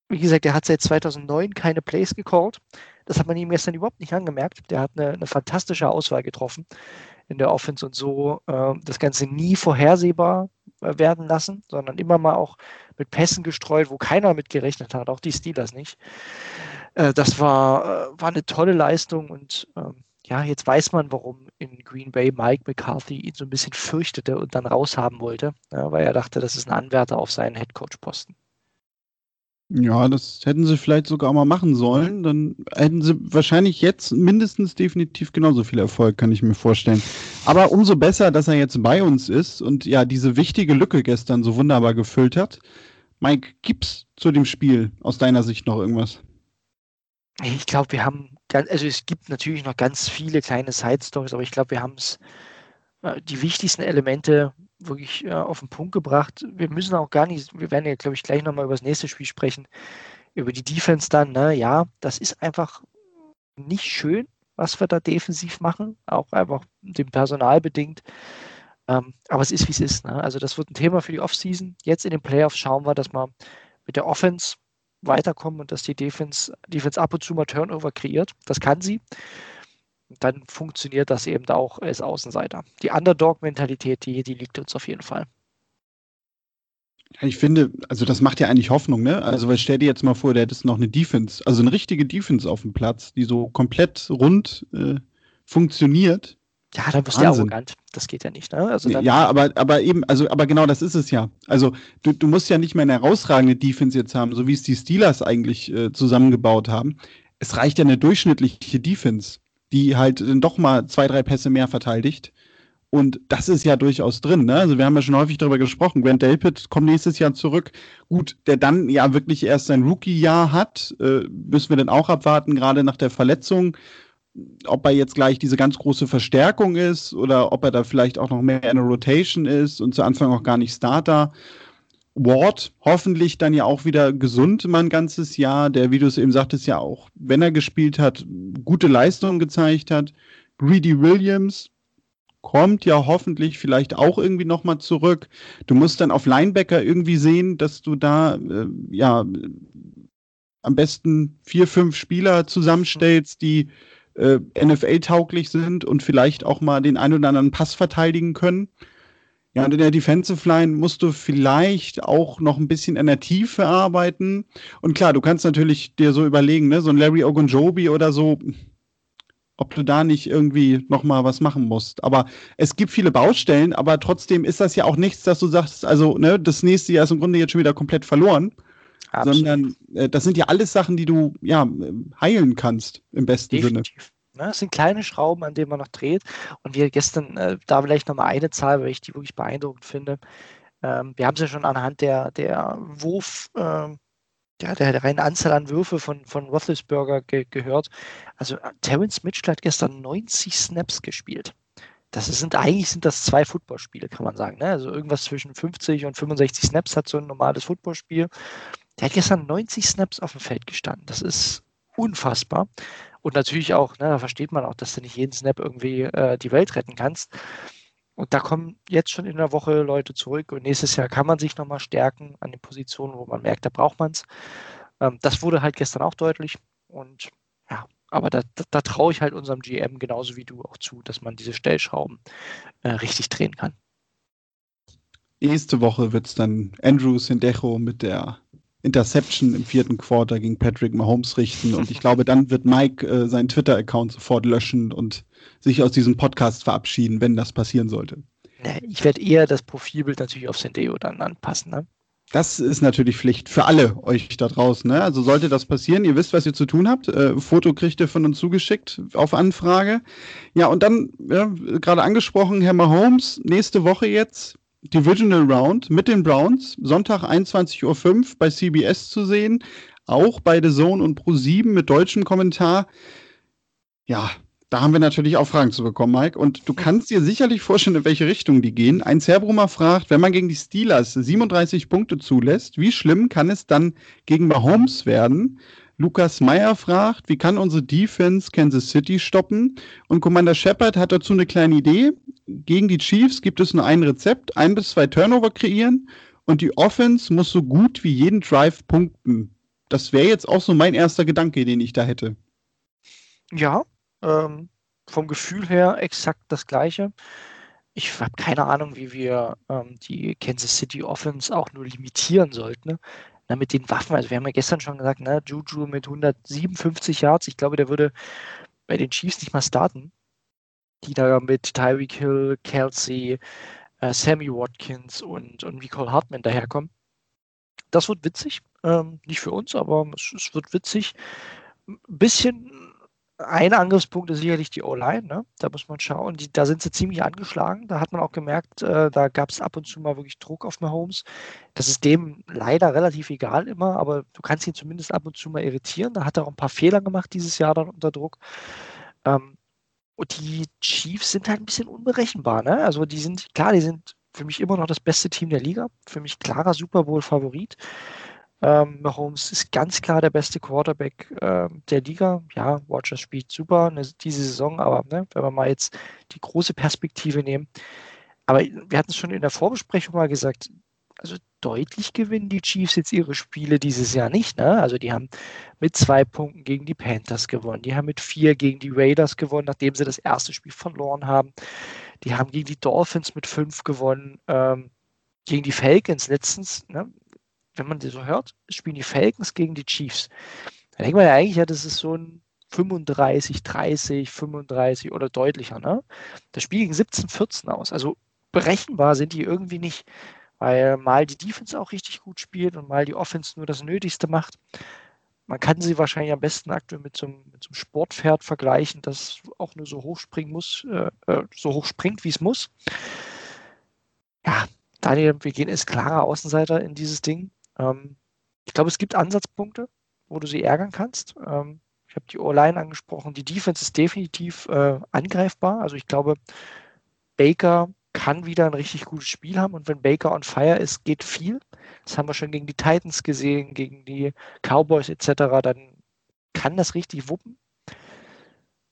Speaker 3: wie gesagt, der hat seit 2009 keine Plays gecallt. Das hat man ihm gestern überhaupt nicht angemerkt. Der hat eine, eine fantastische Auswahl getroffen in der Offense und so äh, das Ganze nie vorhersehbar äh, werden lassen, sondern immer mal auch mit Pässen gestreut, wo keiner mit gerechnet hat, auch die Steelers nicht. Äh, das war, äh, war eine tolle Leistung und ähm, ja, jetzt weiß man, warum in Green Bay Mike McCarthy ihn so ein bisschen fürchtete und dann raushaben wollte, ja, weil er dachte, das ist ein Anwärter auf seinen Headcoach-Posten.
Speaker 2: Ja, das hätten sie vielleicht sogar mal machen sollen. Dann hätten sie wahrscheinlich jetzt mindestens definitiv genauso viel Erfolg, kann ich mir vorstellen. Aber umso besser, dass er jetzt bei uns ist und ja, diese wichtige Lücke gestern so wunderbar gefüllt hat. Mike, gibt's zu dem Spiel aus deiner Sicht noch irgendwas?
Speaker 3: Ich glaube, wir haben, also es gibt natürlich noch ganz viele kleine Side-Stories, aber ich glaube, wir haben es, äh, die wichtigsten Elemente wirklich äh, auf den Punkt gebracht. Wir müssen auch gar nicht, wir werden ja, glaube ich, gleich nochmal über das nächste Spiel sprechen, über die Defense dann. Ne? Ja, das ist einfach nicht schön, was wir da defensiv machen, auch einfach dem Personal bedingt. Ähm, aber es ist, wie es ist. Ne? Also das wird ein Thema für die Offseason. Jetzt in den Playoffs schauen wir, dass wir mit der Offense weiterkommen und dass die Defense, Defense ab und zu mal Turnover kreiert. Das kann sie dann funktioniert das eben auch als Außenseiter. Die Underdog-Mentalität, die, die liegt uns auf jeden Fall.
Speaker 2: Ich finde, also das macht ja eigentlich Hoffnung, ne? Also, weil stell dir jetzt mal vor, der hätte noch eine Defense, also eine richtige Defense auf dem Platz, die so komplett rund äh, funktioniert.
Speaker 3: Ja, dann wirst du arrogant. Das geht ja nicht, ne?
Speaker 2: Also ja, aber, aber eben, also, aber genau das ist es ja. Also, du, du musst ja nicht mehr eine herausragende Defense jetzt haben, so wie es die Steelers eigentlich äh, zusammengebaut haben. Es reicht ja eine durchschnittliche Defense die halt dann doch mal zwei, drei Pässe mehr verteidigt. Und das ist ja durchaus drin. Ne? Also wir haben ja schon häufig darüber gesprochen. Grant Delpit kommt nächstes Jahr zurück. Gut, der dann ja wirklich erst sein Rookie-Jahr hat, äh, müssen wir dann auch abwarten, gerade nach der Verletzung, ob er jetzt gleich diese ganz große Verstärkung ist oder ob er da vielleicht auch noch mehr in der Rotation ist und zu Anfang auch gar nicht Starter. Ward hoffentlich dann ja auch wieder gesund mal ein ganzes Jahr, der, wie du es eben sagtest, ja auch, wenn er gespielt hat, gute Leistungen gezeigt hat. Greedy Williams, kommt ja hoffentlich vielleicht auch irgendwie nochmal zurück. Du musst dann auf Linebacker irgendwie sehen, dass du da äh, ja am besten vier, fünf Spieler zusammenstellst, die äh, NFL-tauglich sind und vielleicht auch mal den einen oder anderen Pass verteidigen können. Ja, und in der Defensive Line musst du vielleicht auch noch ein bisschen in der Tiefe arbeiten. Und klar, du kannst natürlich dir so überlegen, ne, so ein Larry Ogunjobi oder so, ob du da nicht irgendwie nochmal was machen musst. Aber es gibt viele Baustellen, aber trotzdem ist das ja auch nichts, dass du sagst, also ne, das nächste Jahr ist im Grunde jetzt schon wieder komplett verloren. Absolut. Sondern äh, das sind ja alles Sachen, die du ja heilen kannst, im besten Definitiv.
Speaker 3: Sinne. Ne, es sind kleine Schrauben, an denen man noch dreht. Und wir gestern, äh, da vielleicht nochmal eine Zahl, weil ich die wirklich beeindruckend finde. Ähm, wir haben es ja schon anhand der, der Wurf, äh, der, der reinen Anzahl an Würfe von, von Roethlisberger ge gehört. Also äh, Terence Mitchell hat gestern 90 Snaps gespielt. Das sind eigentlich sind das zwei Footballspiele, kann man sagen. Ne? Also irgendwas zwischen 50 und 65 Snaps hat so ein normales Footballspiel. Der hat gestern 90 Snaps auf dem Feld gestanden. Das ist unfassbar. Und natürlich auch, ne, da versteht man auch, dass du nicht jeden Snap irgendwie äh, die Welt retten kannst. Und da kommen jetzt schon in der Woche Leute zurück und nächstes Jahr kann man sich nochmal stärken an den Positionen, wo man merkt, da braucht man es. Ähm, das wurde halt gestern auch deutlich und ja, aber da, da, da traue ich halt unserem GM genauso wie du auch zu, dass man diese Stellschrauben äh, richtig drehen kann.
Speaker 2: Nächste Woche wird es dann Andrew Sendejo mit der Interception im vierten Quarter gegen Patrick Mahomes richten. Und ich glaube, dann wird Mike äh, seinen Twitter-Account sofort löschen und sich aus diesem Podcast verabschieden, wenn das passieren sollte.
Speaker 3: Ich werde eher das Profilbild natürlich auf Sendeo dann anpassen. Ne?
Speaker 2: Das ist natürlich Pflicht für alle euch da draußen. Ne? Also sollte das passieren, ihr wisst, was ihr zu tun habt. Äh, Foto kriegt ihr von uns zugeschickt auf Anfrage. Ja, und dann, ja, gerade angesprochen, Herr Mahomes, nächste Woche jetzt Divisional Round mit den Browns, Sonntag 21.05 Uhr bei CBS zu sehen, auch bei The Zone und Pro7 mit deutschem Kommentar. Ja, da haben wir natürlich auch Fragen zu bekommen, Mike. Und du kannst dir sicherlich vorstellen, in welche Richtung die gehen. Ein Zerbrummer fragt, wenn man gegen die Steelers 37 Punkte zulässt, wie schlimm kann es dann gegen Mahomes werden? Lukas Meyer fragt, wie kann unsere Defense Kansas City stoppen? Und Commander Shepard hat dazu eine kleine Idee. Gegen die Chiefs gibt es nur ein Rezept, ein bis zwei Turnover kreieren und die Offense muss so gut wie jeden Drive punkten. Das wäre jetzt auch so mein erster Gedanke, den ich da hätte.
Speaker 3: Ja, ähm, vom Gefühl her exakt das gleiche. Ich habe keine Ahnung, wie wir ähm, die Kansas City Offense auch nur limitieren sollten. Ne? Na, mit den Waffen, also wir haben ja gestern schon gesagt, ne, Juju mit 157 Yards, ich glaube, der würde bei den Chiefs nicht mal starten. Die da mit Tyreek Hill, Kelsey, äh, Sammy Watkins und, und Nicole Hartman daherkommen. Das wird witzig. Ähm, nicht für uns, aber es, es wird witzig. Ein bisschen ein Angriffspunkt ist sicherlich die O-Line, ne? da muss man schauen. Die, da sind sie ziemlich angeschlagen. Da hat man auch gemerkt, äh, da gab es ab und zu mal wirklich Druck auf Mahomes. Das ist dem leider relativ egal immer, aber du kannst ihn zumindest ab und zu mal irritieren. Da hat er auch ein paar Fehler gemacht dieses Jahr dann unter Druck. Ähm, und die Chiefs sind halt ein bisschen unberechenbar. Ne? Also die sind, klar, die sind für mich immer noch das beste Team der Liga. Für mich klarer Super Bowl-Favorit. Ähm, Mahomes ist ganz klar der beste Quarterback äh, der Liga. Ja, Watcher spielt super ne, diese Saison, aber ne, wenn wir mal jetzt die große Perspektive nehmen. Aber wir hatten es schon in der Vorbesprechung mal gesagt, also deutlich gewinnen die Chiefs jetzt ihre Spiele dieses Jahr nicht. Ne? Also die haben mit zwei Punkten gegen die Panthers gewonnen. Die haben mit vier gegen die Raiders gewonnen, nachdem sie das erste Spiel verloren haben. Die haben gegen die Dolphins mit fünf gewonnen. Ähm, gegen die Falcons letztens, ne? Wenn man das so hört, spielen die Falcons gegen die Chiefs. Da denkt man ja eigentlich, ja, das ist so ein 35, 30, 35 oder deutlicher. Ne? Das Spiel ging 17, 14 aus. Also berechenbar sind die irgendwie nicht, weil mal die Defense auch richtig gut spielt und mal die Offense nur das Nötigste macht. man kann sie wahrscheinlich am besten aktuell mit so, einem, mit so einem Sportpferd vergleichen, das auch nur so hoch springen muss, äh, äh so hoch springt, wie es muss. Ja, Daniel, wir gehen als klarer Außenseiter in dieses Ding. Ähm, ich glaube, es gibt Ansatzpunkte, wo du sie ärgern kannst. Ähm, ich habe die O-Line angesprochen. Die Defense ist definitiv äh, angreifbar. Also ich glaube, Baker kann wieder ein richtig gutes Spiel haben und wenn Baker on fire ist, geht viel. Das haben wir schon gegen die Titans gesehen, gegen die Cowboys etc. Dann kann das richtig wuppen.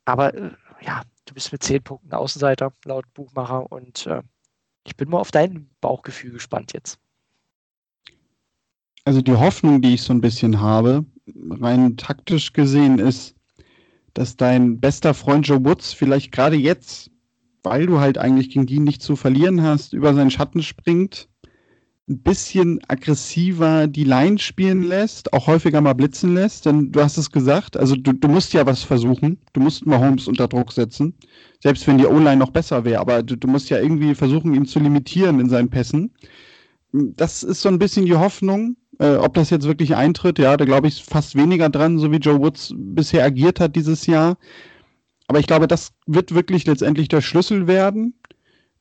Speaker 3: Aber äh, ja, du bist mit zehn Punkten Außenseiter laut Buchmacher und äh, ich bin mal auf dein Bauchgefühl gespannt jetzt.
Speaker 2: Also die Hoffnung, die ich so ein bisschen habe, rein taktisch gesehen, ist, dass dein bester Freund Joe Woods vielleicht gerade jetzt weil du halt eigentlich gegen die nicht zu verlieren hast, über seinen Schatten springt, ein bisschen aggressiver die Line spielen lässt, auch häufiger mal blitzen lässt, denn du hast es gesagt, also du, du musst ja was versuchen, du musst mal Holmes unter Druck setzen, selbst wenn die O-Line noch besser wäre, aber du, du musst ja irgendwie versuchen, ihn zu limitieren in seinen Pässen. Das ist so ein bisschen die Hoffnung, äh, ob das jetzt wirklich eintritt, ja, da glaube ich fast weniger dran, so wie Joe Woods bisher agiert hat dieses Jahr. Aber ich glaube, das wird wirklich letztendlich der Schlüssel werden.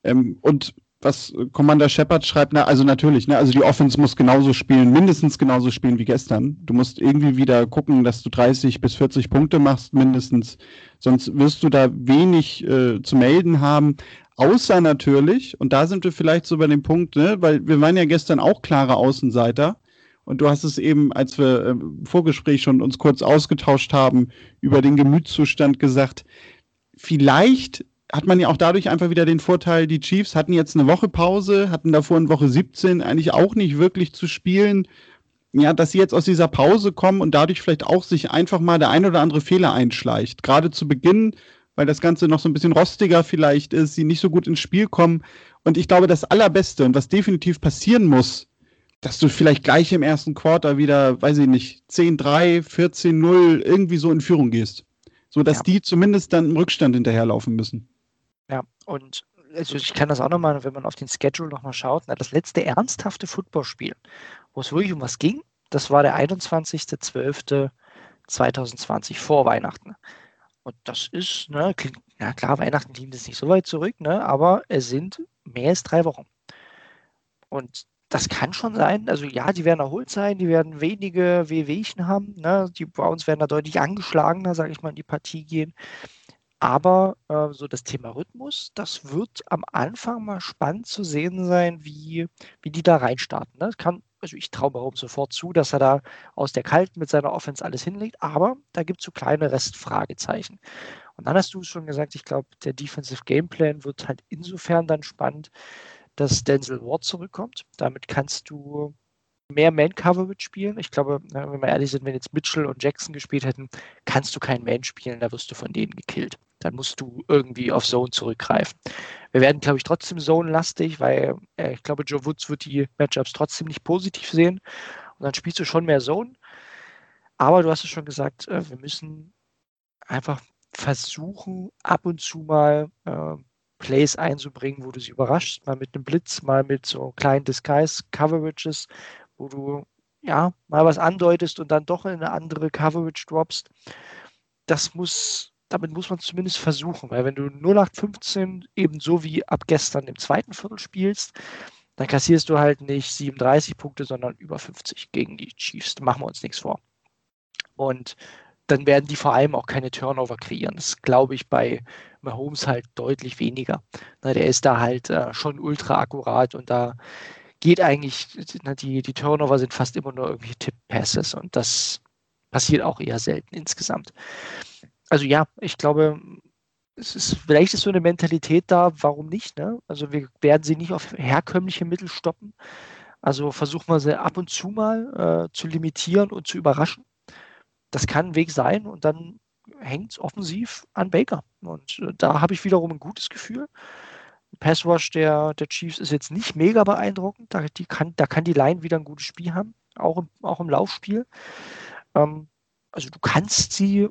Speaker 2: Ähm, und was Commander Shepard schreibt, na, also natürlich, ne, also die Offense muss genauso spielen, mindestens genauso spielen wie gestern. Du musst irgendwie wieder gucken, dass du 30 bis 40 Punkte machst, mindestens. Sonst wirst du da wenig äh, zu melden haben. Außer natürlich, und da sind wir vielleicht so bei dem Punkt, ne, weil wir waren ja gestern auch klare Außenseiter. Und du hast es eben, als wir im Vorgespräch schon uns kurz ausgetauscht haben, über den Gemütszustand gesagt, vielleicht hat man ja auch dadurch einfach wieder den Vorteil, die Chiefs hatten jetzt eine Woche Pause, hatten davor in Woche 17 eigentlich auch nicht wirklich zu spielen. Ja, dass sie jetzt aus dieser Pause kommen und dadurch vielleicht auch sich einfach mal der ein oder andere Fehler einschleicht. Gerade zu Beginn, weil das Ganze noch so ein bisschen rostiger vielleicht ist, sie nicht so gut ins Spiel kommen. Und ich glaube, das Allerbeste und was definitiv passieren muss, dass du vielleicht gleich im ersten Quarter wieder, weiß ich nicht, 10-3, 14-0 irgendwie so in Führung gehst. So dass ja. die zumindest dann im Rückstand hinterherlaufen müssen.
Speaker 3: Ja, und also ich kann das auch nochmal, wenn man auf den Schedule nochmal schaut, na, das letzte ernsthafte Footballspiel, wo es wirklich um was ging, das war der 21.12.2020 vor Weihnachten. Und das ist, ne, klingt, ja klar, Weihnachten klingt jetzt nicht so weit zurück, ne, aber es sind mehr als drei Wochen. Und das kann schon sein. Also ja, die werden erholt sein, die werden wenige Wehwehchen haben. Ne? Die Browns werden da deutlich angeschlagener, sage ich mal, in die Partie gehen. Aber äh, so das Thema Rhythmus, das wird am Anfang mal spannend zu sehen sein, wie, wie die da reinstarten. Ne? Kann, also ich traue Baum sofort zu, dass er da aus der Kalten mit seiner Offense alles hinlegt, aber da gibt es so kleine Restfragezeichen. Und dann hast du es schon gesagt, ich glaube, der Defensive Gameplan wird halt insofern dann spannend, dass Denzel Ward zurückkommt. Damit kannst du mehr Man-Coverage spielen. Ich glaube, wenn wir ehrlich sind, wenn jetzt Mitchell und Jackson gespielt hätten, kannst du keinen Man spielen, da wirst du von denen gekillt. Dann musst du irgendwie auf Zone zurückgreifen. Wir werden, glaube ich, trotzdem Zone-lastig, weil äh, ich glaube, Joe Woods wird die Matchups trotzdem nicht positiv sehen. Und dann spielst du schon mehr Zone. Aber du hast es schon gesagt, äh, wir müssen einfach versuchen, ab und zu mal äh, Plays einzubringen, wo du sie überraschst, mal mit einem Blitz, mal mit so kleinen Disguise-Coverages, wo du ja mal was andeutest und dann doch in eine andere Coverage droppst. Das muss, damit muss man zumindest versuchen, weil wenn du 0815 eben so wie ab gestern im zweiten Viertel spielst, dann kassierst du halt nicht 37 Punkte, sondern über 50 gegen die Chiefs. Da machen wir uns nichts vor. Und dann werden die vor allem auch keine Turnover kreieren. Das glaube ich bei Mahomes halt deutlich weniger. Na, der ist da halt äh, schon ultra akkurat und da geht eigentlich, na, die, die Turnover sind fast immer nur irgendwie Tip-Passes und das passiert auch eher selten insgesamt. Also ja, ich glaube, es ist, vielleicht ist so eine Mentalität da, warum nicht? Ne? Also wir werden sie nicht auf herkömmliche Mittel stoppen. Also versuchen wir sie ab und zu mal äh, zu limitieren und zu überraschen das kann ein Weg sein und dann hängt es offensiv an Baker. Und äh, da habe ich wiederum ein gutes Gefühl. Passwash der, der Chiefs ist jetzt nicht mega beeindruckend. Da, die kann, da kann die Line wieder ein gutes Spiel haben, auch im, auch im Laufspiel. Ähm, also du kannst sie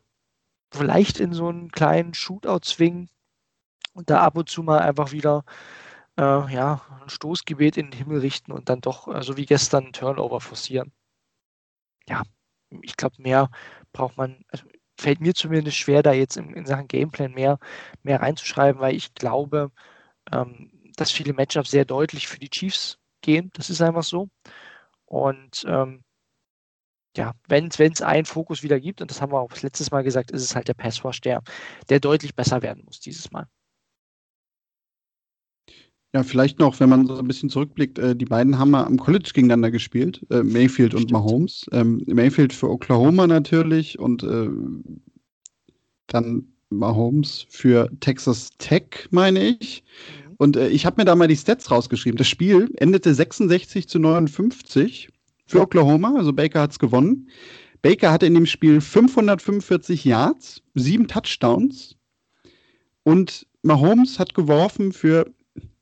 Speaker 3: vielleicht in so einen kleinen Shootout zwingen und da ab und zu mal einfach wieder äh, ja, ein Stoßgebet in den Himmel richten und dann doch, äh, so wie gestern, ein Turnover forcieren. Ja, ich glaube, mehr braucht man, also fällt mir zumindest schwer, da jetzt in, in Sachen Gameplan mehr, mehr reinzuschreiben, weil ich glaube, ähm, dass viele Matchups sehr deutlich für die Chiefs gehen. Das ist einfach so. Und ähm, ja, wenn es einen Fokus wieder gibt, und das haben wir auch das letzte Mal gesagt, ist es halt der Passwash, der, der deutlich besser werden muss dieses Mal.
Speaker 2: Ja, vielleicht noch, wenn man so ein bisschen zurückblickt, äh, die beiden haben mal am College gegeneinander gespielt, äh, Mayfield und Mahomes. Ähm, Mayfield für Oklahoma natürlich und äh, dann Mahomes für Texas Tech, meine ich. Mhm. Und äh, ich habe mir da mal die Stats rausgeschrieben. Das Spiel endete 66 zu 59 für Oklahoma, also Baker hat es gewonnen. Baker hatte in dem Spiel 545 Yards, sieben Touchdowns und Mahomes hat geworfen für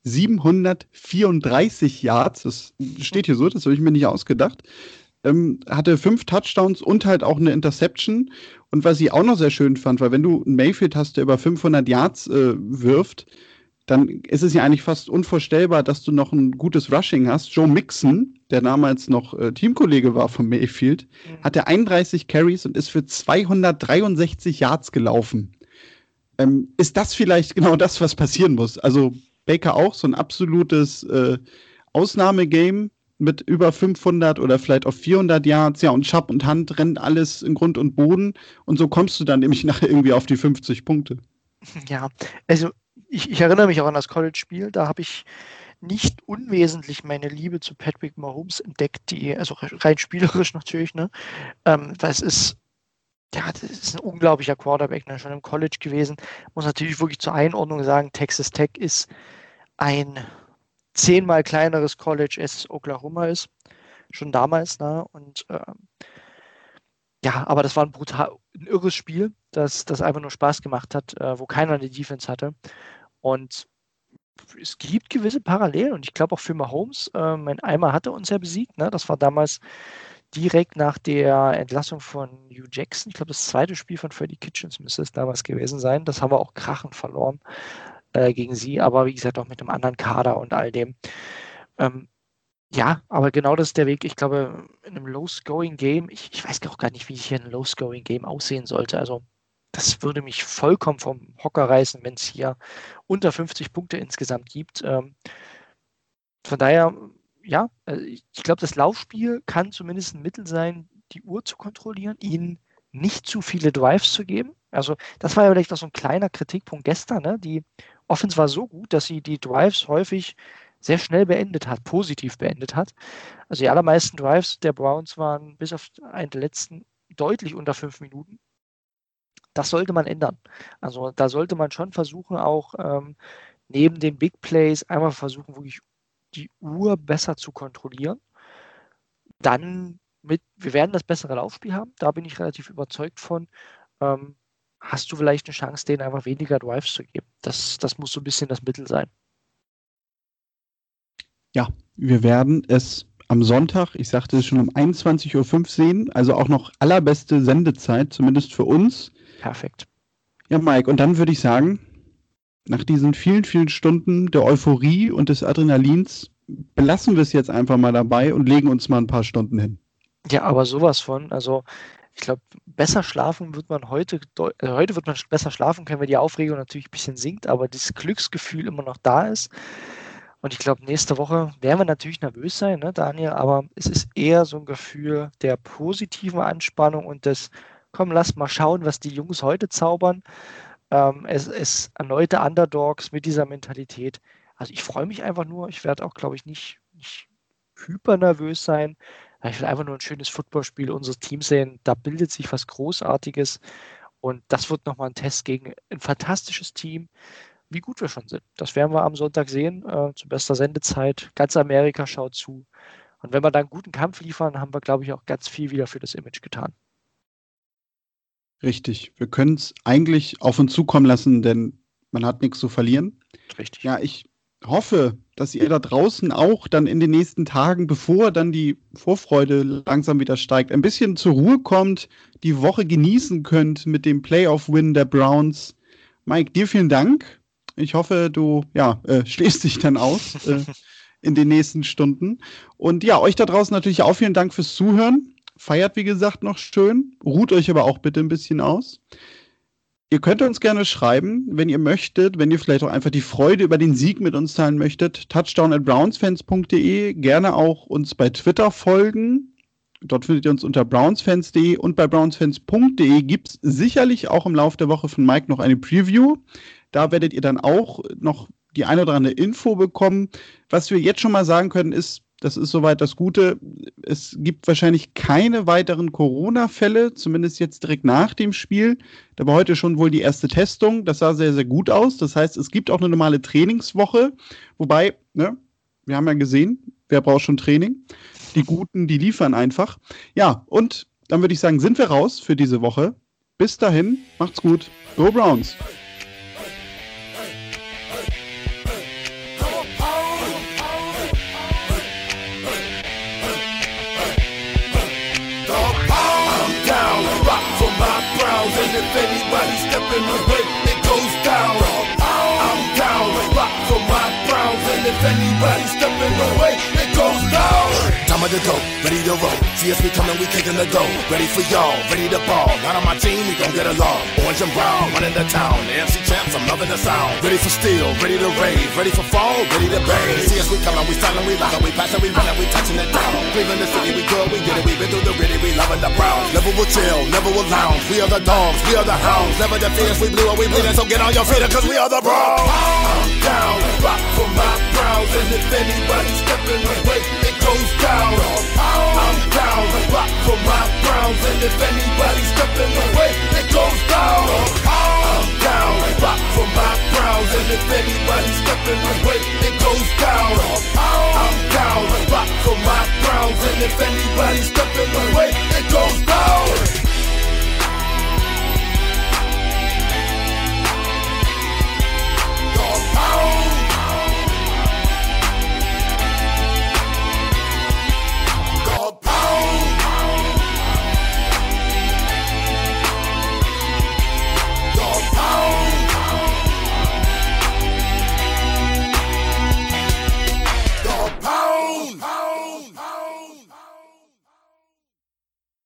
Speaker 2: 734 Yards, das steht hier so, das habe ich mir nicht ausgedacht. Ähm, hatte fünf Touchdowns und halt auch eine Interception. Und was ich auch noch sehr schön fand, weil wenn du einen Mayfield hast, der über 500 Yards äh, wirft, dann ist es ja eigentlich fast unvorstellbar, dass du noch ein gutes Rushing hast. Joe Mixon, der damals noch äh, Teamkollege war von Mayfield, mhm. hatte 31 Carries und ist für 263 Yards gelaufen. Ähm, ist das vielleicht genau das, was passieren muss? Also Baker auch so ein absolutes äh, Ausnahmegame mit über 500 oder vielleicht auf 400 Yards, ja, und Schapp und Hand rennt alles in Grund und Boden und so kommst du dann nämlich nachher irgendwie auf die 50 Punkte.
Speaker 3: Ja, also ich, ich erinnere mich auch an das College-Spiel, da habe ich nicht unwesentlich meine Liebe zu Patrick Mahomes entdeckt, die, also rein spielerisch natürlich, ne? Ähm, das ist, ja, das ist ein unglaublicher Quarterback, ne? schon im College gewesen. Muss natürlich wirklich zur Einordnung sagen, Texas Tech ist ein zehnmal kleineres College, als Oklahoma ist. Schon damals, ne? Und ähm, ja, aber das war ein brutal, ein irres Spiel, das, das einfach nur Spaß gemacht hat, äh, wo keiner eine Defense hatte. Und es gibt gewisse Parallelen und ich glaube auch für Mahomes, äh, mein Eimer hatte uns ja besiegt, ne? Das war damals direkt nach der Entlassung von Hugh Jackson. Ich glaube, das zweite Spiel von Freddie Kitchens müsste es damals gewesen sein. Das haben wir auch krachend verloren äh, gegen sie, aber wie gesagt auch mit einem anderen Kader und all dem. Ähm, ja, aber genau das ist der Weg. Ich glaube, in einem Low-Scoring-Game, ich, ich, weiß auch gar nicht, wie hier ein Low-Scoring-Game aussehen sollte. Also, das würde mich vollkommen vom Hocker reißen, wenn es hier unter 50 Punkte insgesamt gibt. Ähm, von daher, ja, äh, ich glaube, das Laufspiel kann zumindest ein Mittel sein, die Uhr zu kontrollieren, ihnen nicht zu viele Drives zu geben. Also, das war ja vielleicht auch so ein kleiner Kritikpunkt gestern. Ne? Die Offense war so gut, dass sie die Drives häufig sehr schnell beendet hat, positiv beendet hat. Also die allermeisten Drives der Browns waren bis auf einen der letzten deutlich unter fünf Minuten. Das sollte man ändern. Also da sollte man schon versuchen, auch ähm, neben den Big Plays einmal versuchen, wirklich die Uhr besser zu kontrollieren. Dann mit, wir werden das bessere Laufspiel haben, da bin ich relativ überzeugt von. Ähm, hast du vielleicht eine Chance, denen einfach weniger Drives zu geben. Das, das muss so ein bisschen das Mittel sein.
Speaker 2: Ja, wir werden es am Sonntag, ich sagte es schon um 21.05 Uhr sehen, also auch noch allerbeste Sendezeit, zumindest für uns.
Speaker 3: Perfekt.
Speaker 2: Ja, Mike, und dann würde ich sagen, nach diesen vielen, vielen Stunden der Euphorie und des Adrenalins belassen wir es jetzt einfach mal dabei und legen uns mal ein paar Stunden hin.
Speaker 3: Ja, aber sowas von. Also ich glaube, besser schlafen wird man heute, äh, heute wird man besser schlafen können, weil die Aufregung natürlich ein bisschen sinkt, aber das Glücksgefühl immer noch da ist. Und ich glaube, nächste Woche werden wir natürlich nervös sein, ne, Daniel, aber es ist eher so ein Gefühl der positiven Anspannung und des, komm, lass mal schauen, was die Jungs heute zaubern. Ähm, es ist erneute Underdogs mit dieser Mentalität. Also ich freue mich einfach nur. Ich werde auch, glaube ich, nicht, nicht hyper nervös sein. Ich will einfach nur ein schönes Footballspiel unseres Teams sehen. Da bildet sich was Großartiges. Und das wird nochmal ein Test gegen ein fantastisches Team, wie gut wir schon sind. Das werden wir am Sonntag sehen, äh, zu bester Sendezeit. Ganz Amerika schaut zu. Und wenn wir dann einen guten Kampf liefern, haben wir, glaube ich, auch ganz viel wieder für das Image getan.
Speaker 2: Richtig. Wir können es eigentlich auf uns zukommen lassen, denn man hat nichts zu verlieren.
Speaker 3: Richtig.
Speaker 2: Ja, ich hoffe, dass ihr da draußen auch dann in den nächsten Tagen, bevor dann die Vorfreude langsam wieder steigt, ein bisschen zur Ruhe kommt, die Woche genießen könnt mit dem Playoff-Win der Browns. Mike, dir vielen Dank. Ich hoffe, du ja, äh, schließt dich dann aus äh, in den nächsten Stunden. Und ja, euch da draußen natürlich auch vielen Dank fürs Zuhören. Feiert, wie gesagt, noch schön. Ruht euch aber auch bitte ein bisschen aus. Ihr könnt uns gerne schreiben, wenn ihr möchtet, wenn ihr vielleicht auch einfach die Freude über den Sieg mit uns teilen möchtet. Touchdown at brownsfans.de. Gerne auch uns bei Twitter folgen. Dort findet ihr uns unter brownsfans.de und bei brownsfans.de gibt es sicherlich auch im Laufe der Woche von Mike noch eine Preview. Da werdet ihr dann auch noch die eine oder andere Info bekommen. Was wir jetzt schon mal sagen können, ist, das ist soweit das Gute. Es gibt wahrscheinlich keine weiteren Corona-Fälle, zumindest jetzt direkt nach dem Spiel. Da war heute schon wohl die erste Testung. Das sah sehr, sehr gut aus. Das heißt, es gibt auch eine normale Trainingswoche. Wobei, ne, wir haben ja gesehen, wer braucht schon Training? Die Guten, die liefern einfach. Ja, und dann würde ich sagen, sind wir raus für diese Woche. Bis dahin, macht's gut. Go Browns!
Speaker 1: Browns, and if the go, ready to roll. See us, we coming, we kicking the dough. Ready for y'all, ready to ball. Not on my team, we gon' get along. Orange and brown, running the town. The MC champs, I'm loving the sound. Ready for steel, ready to rave, ready for fall, ready to bang. See us, we coming, we styling, we locking, we passing, we running, we touching it down. Cleveland the city, we good, we get it, we been through the gritty, we loving the browns. Never will chill, never will lounge. We are the dogs, we are the hounds. Never the fears, we blue or we bleeding, so get on your feet, cause we are the browns. I'm down, rock for my browns, and if anybody stepping away, goes down. I'm down, rock for my browns, and if anybody stepping away, it goes down. I'm down, rock for my browns, and if anybody stepping away, it goes down. I'm down, rock for my browns, and if anybody stepping away, it goes down.